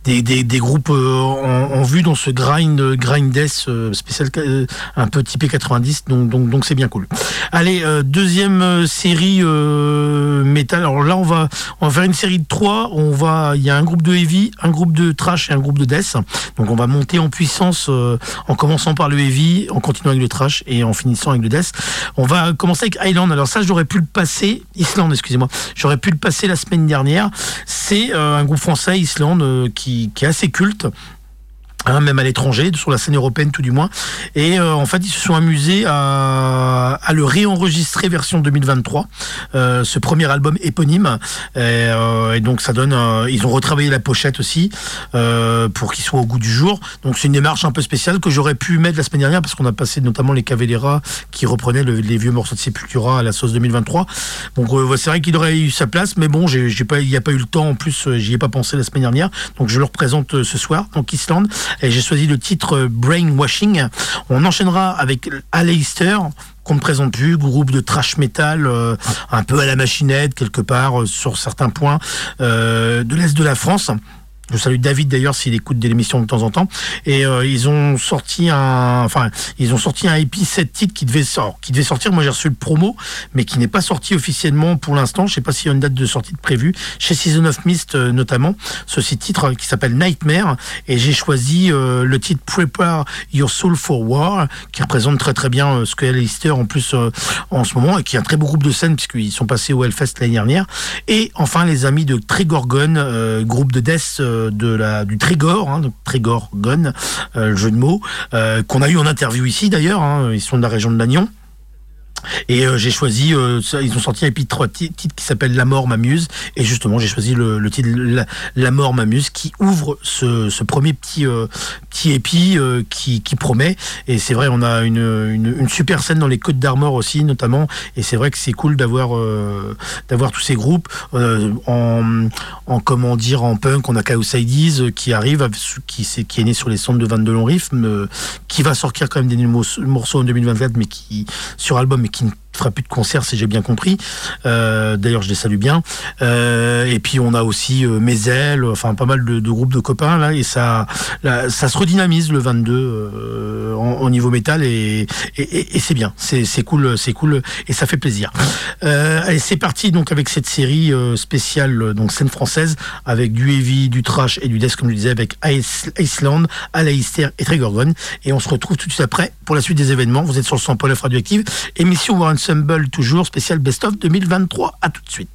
des, des, groupes euh, en, vue dans ce grind, grind death euh, spécial euh, un peu typé 90, donc donc donc c'est bien cool. Allez, deuxième série métal. Alors là, on va on va faire une série de trois. On va, il y a un groupe de heavy, un groupe de trash et un groupe de death. Donc on va monter en puissance en commençant par le heavy, en continuant avec le trash et en finissant avec le death. On va commencer avec Island. Alors ça, j'aurais pu le passer, Islande, excusez-moi. J'aurais pu le passer la semaine dernière. C'est un groupe français, Islande, qui qui, est assez culte. Hein, même à l'étranger, sur la scène européenne tout du moins. Et euh, en fait, ils se sont amusés à, à le réenregistrer version 2023, euh, ce premier album éponyme. Et, euh, et donc ça donne, euh, ils ont retravaillé la pochette aussi euh, pour qu'il soit au goût du jour. Donc c'est une démarche un peu spéciale que j'aurais pu mettre la semaine dernière parce qu'on a passé notamment les Cavalera qui reprenaient les vieux morceaux de Sepultura à la sauce 2023. Donc c'est vrai qu'il aurait eu sa place, mais bon, il n'y a pas eu le temps. En plus, j'y ai pas pensé la semaine dernière. Donc je le représente ce soir. Donc Island et j'ai choisi le titre Brainwashing. On enchaînera avec Aleister, qu'on ne présente plus, groupe de trash metal, euh, un peu à la machinette quelque part euh, sur certains points euh, de l'est de la France. Je salue David d'ailleurs s'il écoute des émissions de temps en temps. Et euh, ils ont sorti un, enfin, ils ont sorti un EP 7 titres qui devait, sortir. Moi, j'ai reçu le promo, mais qui n'est pas sorti officiellement pour l'instant. Je sais pas s'il y a une date de sortie de prévue chez Season of Mist euh, notamment. Ce titre qui s'appelle Nightmare. Et j'ai choisi euh, le titre Prepare Your Soul for War, qui représente très très bien ce que Alistair en plus en ce moment et qui est un très beau groupe de scène puisqu'ils sont passés au Hellfest l'année dernière. Et enfin les amis de Trigorgon, groupe de death de la, du Trégor, hein, Trégor Gon, euh, jeu de mots, euh, qu'on a eu en interview ici d'ailleurs, hein, ils sont de la région de Lannion. Et euh, j'ai choisi, euh, ils ont sorti un épisode trois titres qui s'appelle La mort m'amuse. Et justement, j'ai choisi le, titre La, mort m'amuse qui ouvre ce, premier petit, euh, petit épi qui, qui, promet. Et c'est vrai, on a une, une, super scène dans les Côtes d'Armor aussi, notamment. Et c'est vrai que c'est cool d'avoir d'avoir tous ces groupes en, en, comment dire, en punk. On a Chaos qui arrive, qui, est, qui est né sur les centres de 22 longs riffs, qui va sortir quand même des morceaux en 2024, mais qui, sur album, mais qui ne fera plus de concerts si j'ai bien compris. Euh, d'ailleurs, je les salue bien. Euh, et puis on a aussi euh, Mézel, enfin pas mal de, groupes de copains là, et ça, se redynamise le 22 en, niveau métal et, c'est bien, c'est cool, c'est cool et ça fait plaisir. allez, c'est parti donc avec cette série spéciale donc scène française avec du heavy, du trash et du death comme je disais avec Iceland, Aleister et Trigorgon et on se retrouve tout de suite après pour la suite des événements. Vous êtes sur le 100 Radioactive, émission Warren Ensemble, toujours spécial Best of 2023. À tout de suite.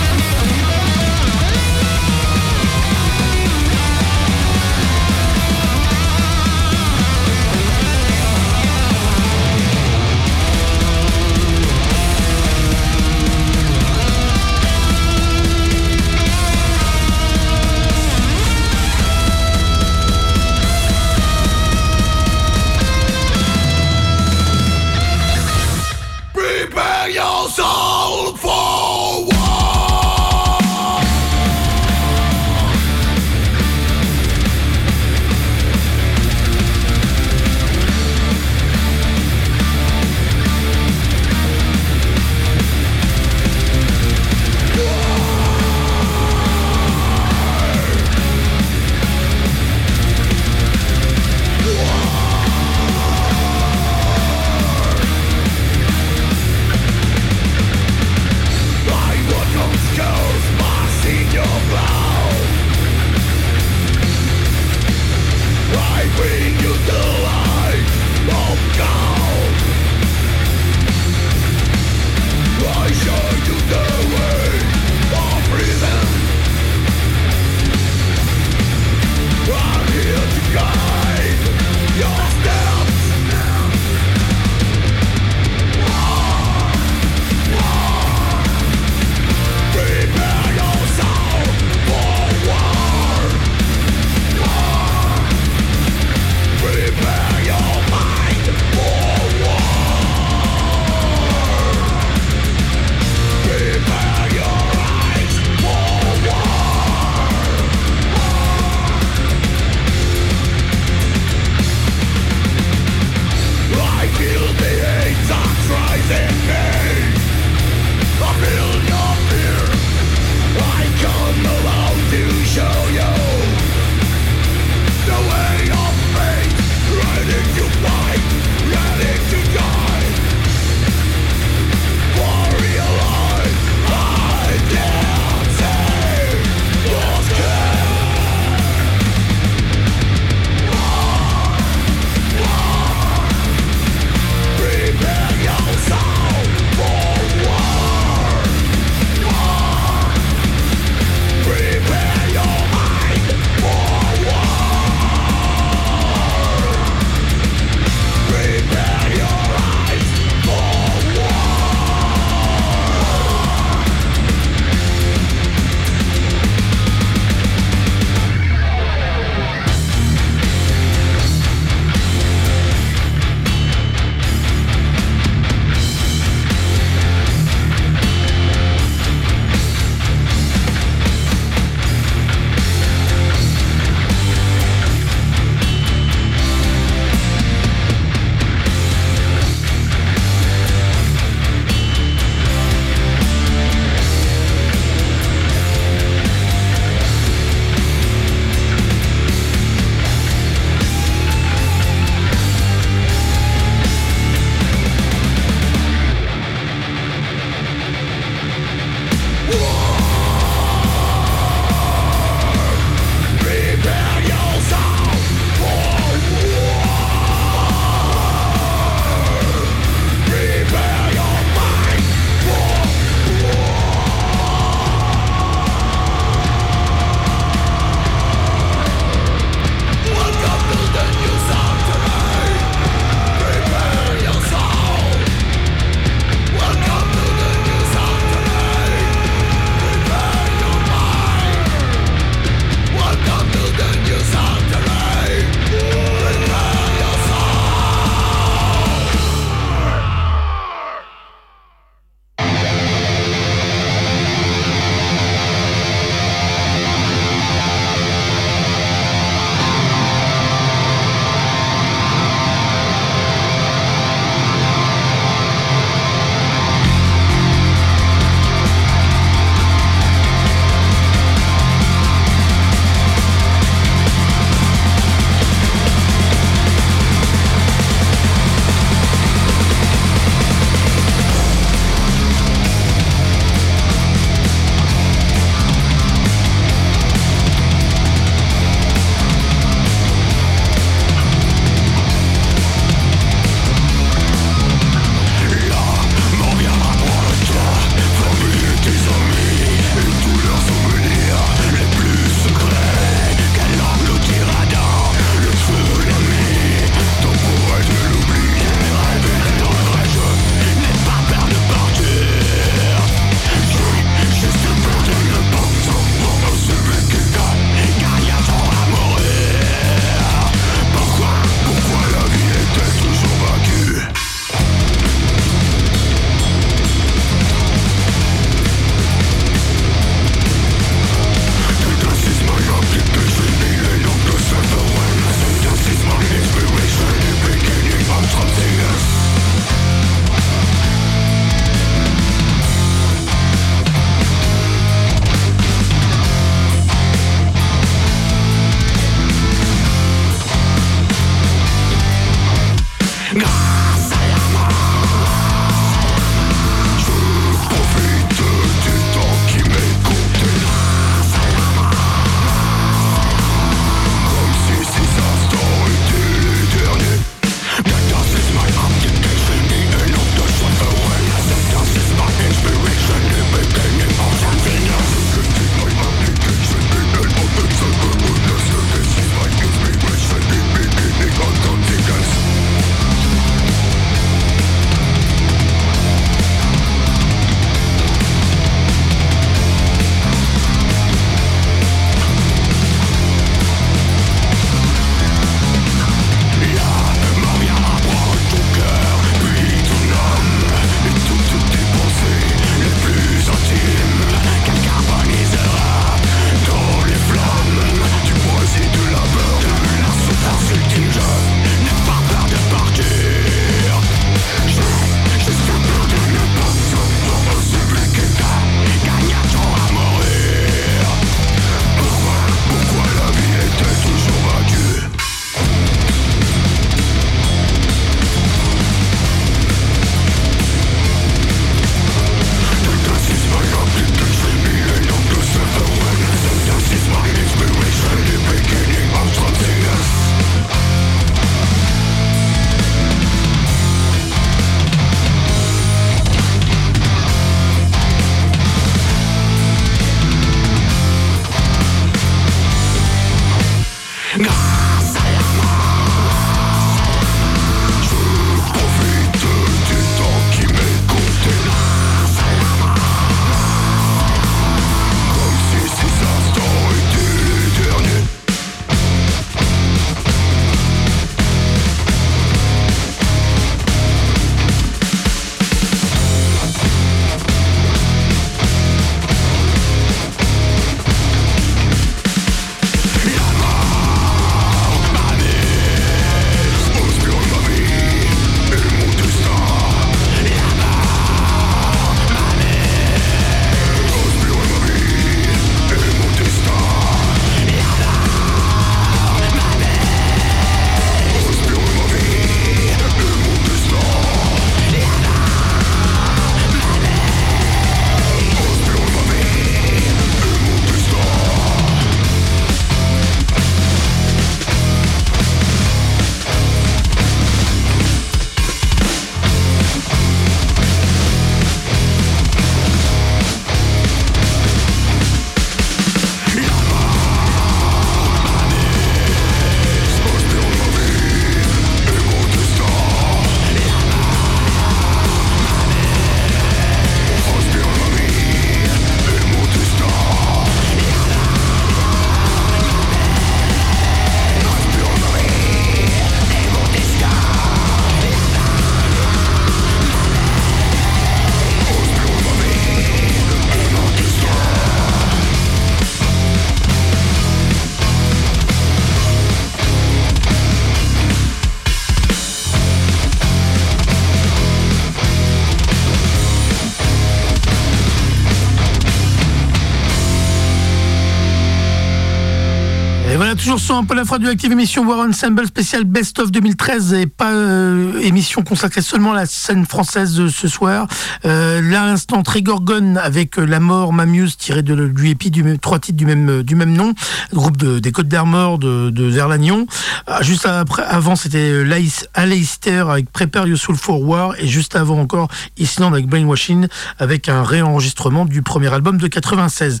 Sur un peu la radioactive émission War Ensemble spécial Best of 2013 et pas euh, émission consacrée seulement à la scène française de ce soir. Euh, là, à l'instant, Trégorgon avec euh, La mort m'amuse tiré de, du épi du trois titres du même, du même nom, groupe de, des Côtes d'Armor de, de Verlagnon. Ah, juste après, avant, c'était Aleister avec Prepare Your Soul for War et juste avant encore Island avec Brainwashing avec un réenregistrement du premier album de 96.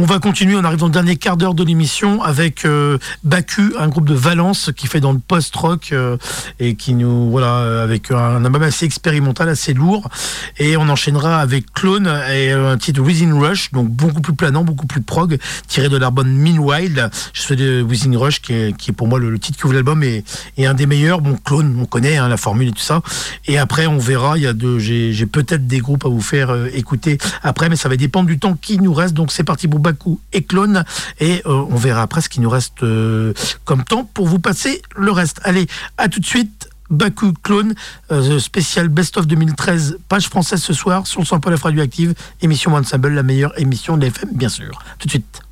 On va continuer, on arrive dans le dernier quart d'heure de l'émission avec euh, Baku, un groupe de Valence qui fait dans le post-rock euh, et qui nous, voilà, avec un album assez expérimental, assez lourd. Et on enchaînera avec Clone et un titre Within Rush, donc beaucoup plus planant, beaucoup plus prog, tiré de l'album Meanwhile. Je fais de Within Rush qui est, pour moi le, titre qui ouvre l'album et, un des meilleurs. Bon, Clone, on connaît hein, la formule et tout ça. Et après, on verra. J'ai peut-être des groupes à vous faire euh, écouter après, mais ça va dépendre du temps qui nous reste. Donc c'est parti pour Baku et Clone. Et euh, on verra après ce qui nous reste euh, comme temps pour vous passer le reste. Allez, à tout de suite. Baku Clone, euh, spécial Best of 2013, page française ce soir, sur le sample radioactive, émission One Symbol, la meilleure émission de l'FM, bien sûr. Tout de suite.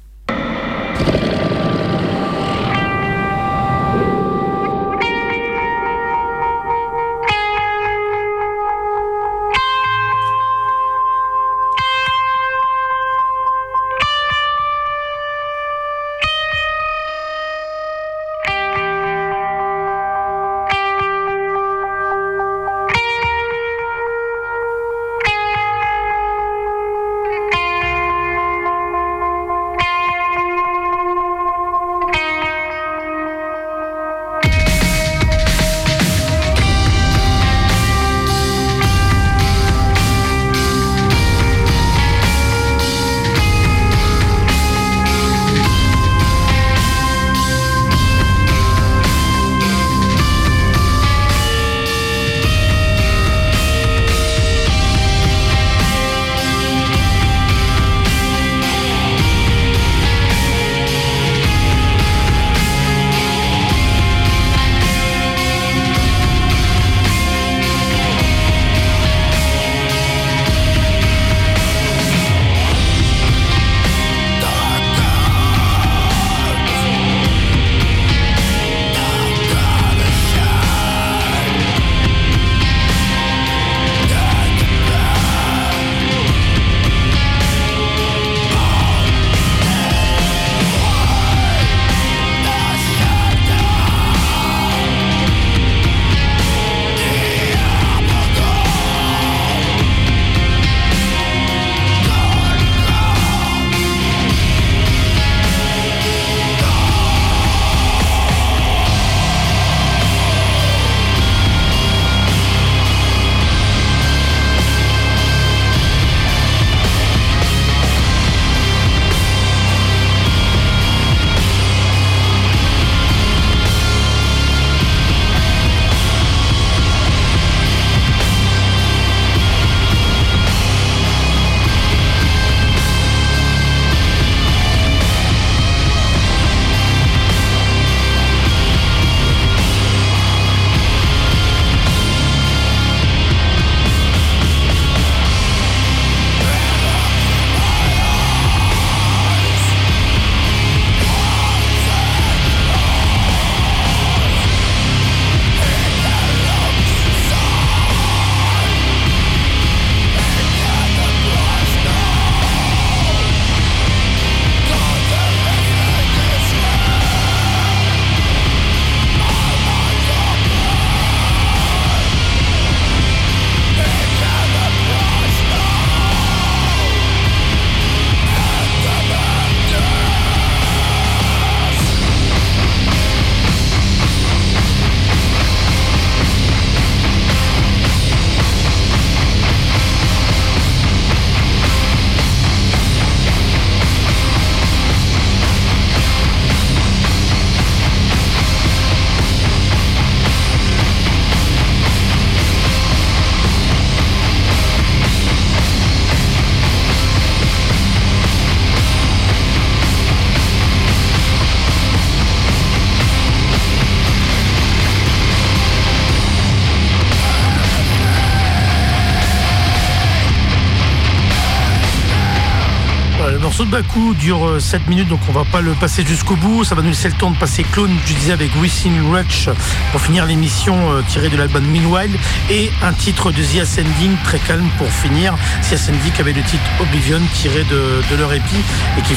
De dure 7 euh, minutes, donc on va pas le passer jusqu'au bout. Ça va nous laisser le temps de passer Clone, je disais, avec Within Rush pour finir l'émission euh, tirée de l'album Meanwhile. Et un titre de The Ascending, très calme pour finir. The Ascending avait le titre Oblivion tiré de, leur épi et qui,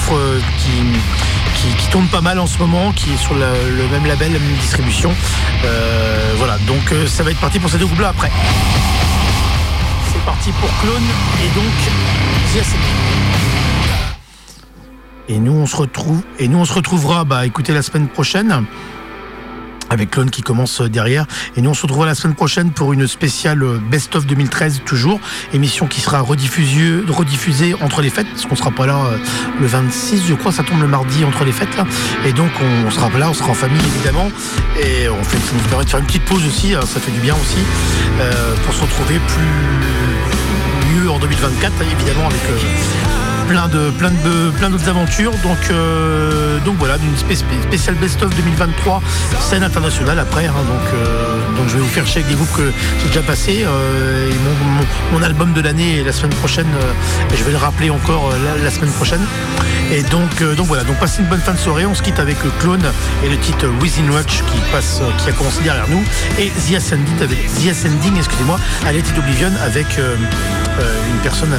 qui, tourne pas mal en ce moment, qui est sur le, même label, la même distribution. Euh, voilà, donc ça va être parti pour ces deux groupes là après. C'est parti pour Clone et donc The Ascending. Et nous, on se retrouve, et nous, on se retrouvera, bah, écoutez, la semaine prochaine avec Clone qui commence derrière. Et nous, on se retrouvera la semaine prochaine pour une spéciale Best of 2013, toujours. Émission qui sera rediffusée, entre les fêtes, parce qu'on sera pas là euh, le 26, je crois, ça tombe le mardi entre les fêtes. Et donc, on, sera là, on sera en famille, évidemment. Et on fait, ça permet de faire une petite pause aussi, hein, ça fait du bien aussi, euh, pour se retrouver plus mieux en 2024, évidemment, avec euh, plein de plein de plein d'autres aventures. Donc euh, donc voilà, une spéciale best-of 2023, scène internationale après. Hein. donc euh, donc je vais vous faire chier avec des groupes que j'ai déjà passé. Euh, mon, album de l'année la semaine prochaine. et je vais le rappeler encore la, semaine prochaine. Et donc donc voilà, donc passez une bonne fin de soirée. On se quitte avec Clone et le titre Within Watch qui passe qui a commencé derrière nous et The Ascending avec The Ascending, excusez-moi, à l'état d'Oblivion avec une personne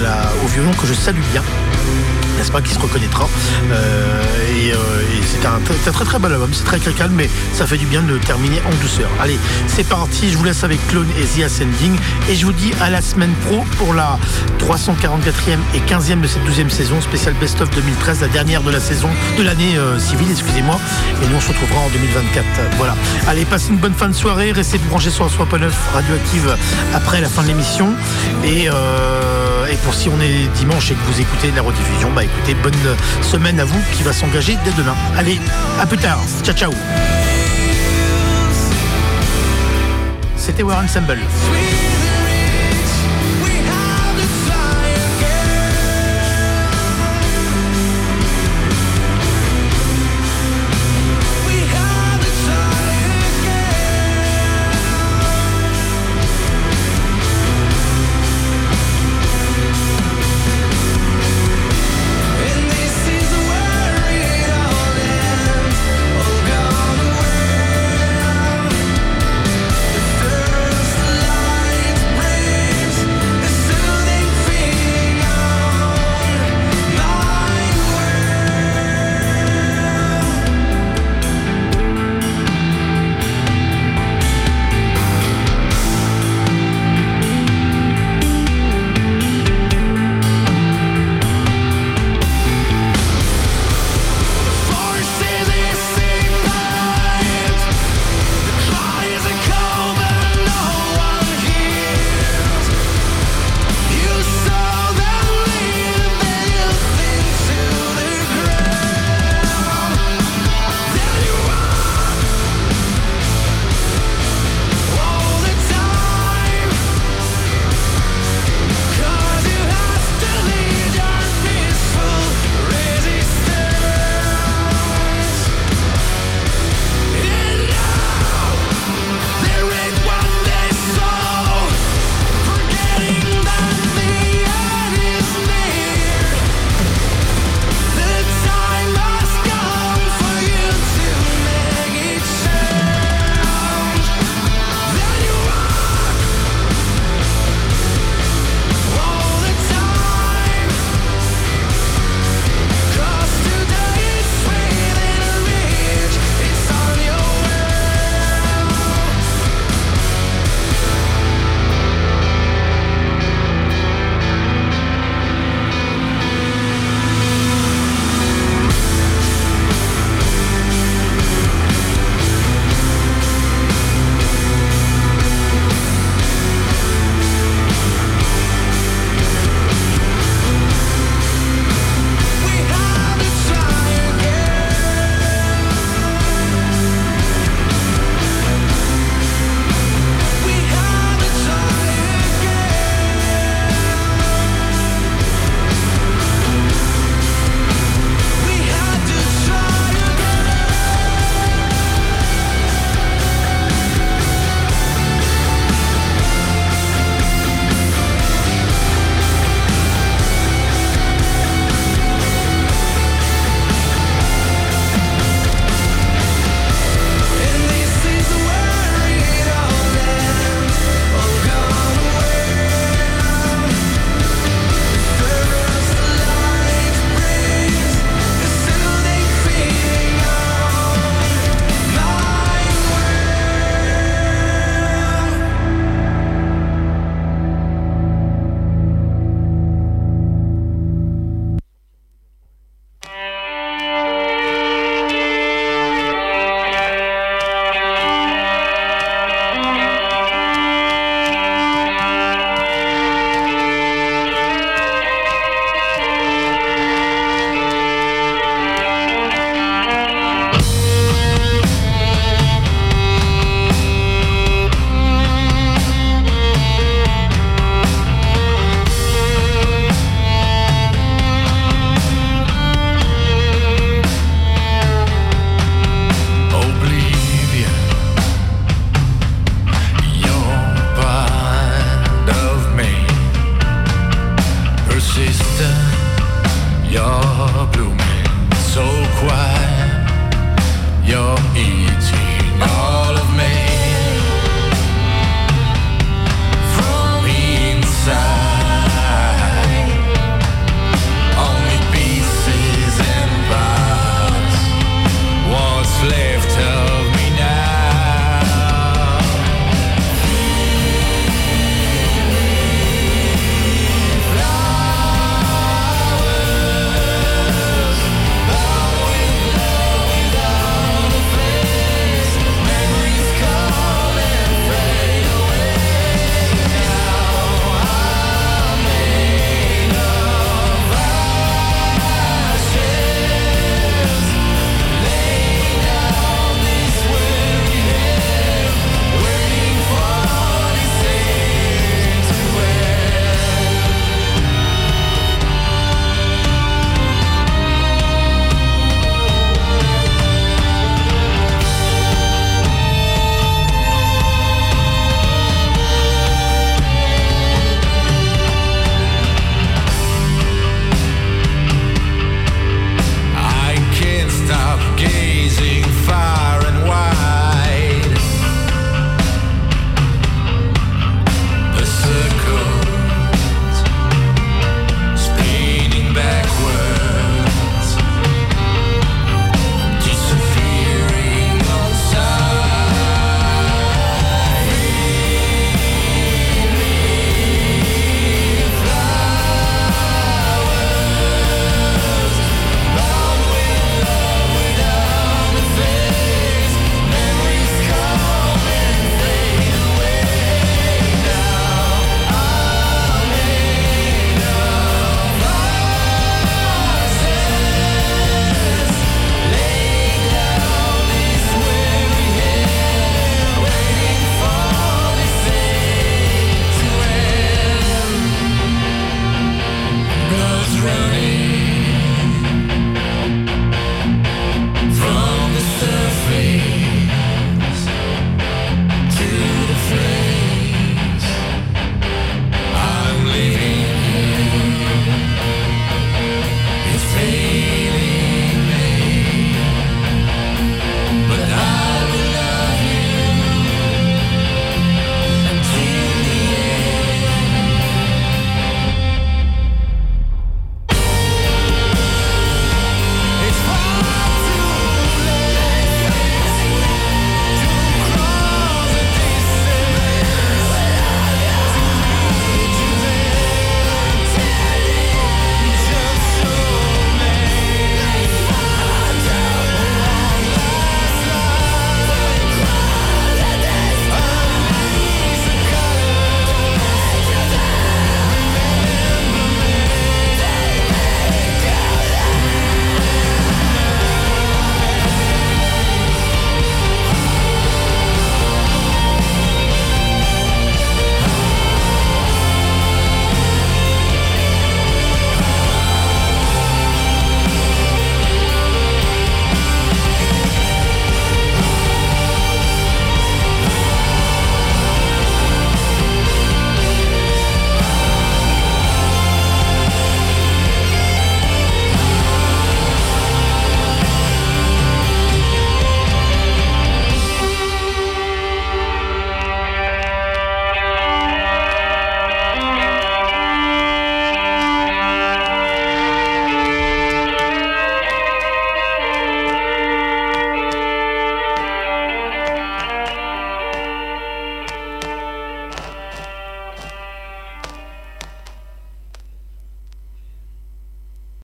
au violon que je salue bien n'est-ce pas, qui se reconnaîtra. Euh, et, euh, c'est un, très très bel album, c'est très très calme, mais ça fait du bien de terminer en douceur. Allez, c'est parti, je vous laisse avec Clone et The Ascending, et je vous dis à la semaine pro pour la 344e et 15e de cette 12e saison, spéciale Best of 2013, la dernière de la saison, de l'année euh, civile, excusez-moi, et nous on se retrouvera en 2024. Voilà. Allez, passez une bonne fin de soirée, restez branchés sur la Swap 9 radioactive après la fin de l'émission, et et pour si on est dimanche et que vous écoutez la rediffusion, bah écoutez, bonne semaine à vous qui va s'engager dès demain. Allez, à plus tard. Ciao ciao. C'était Warren Ensemble.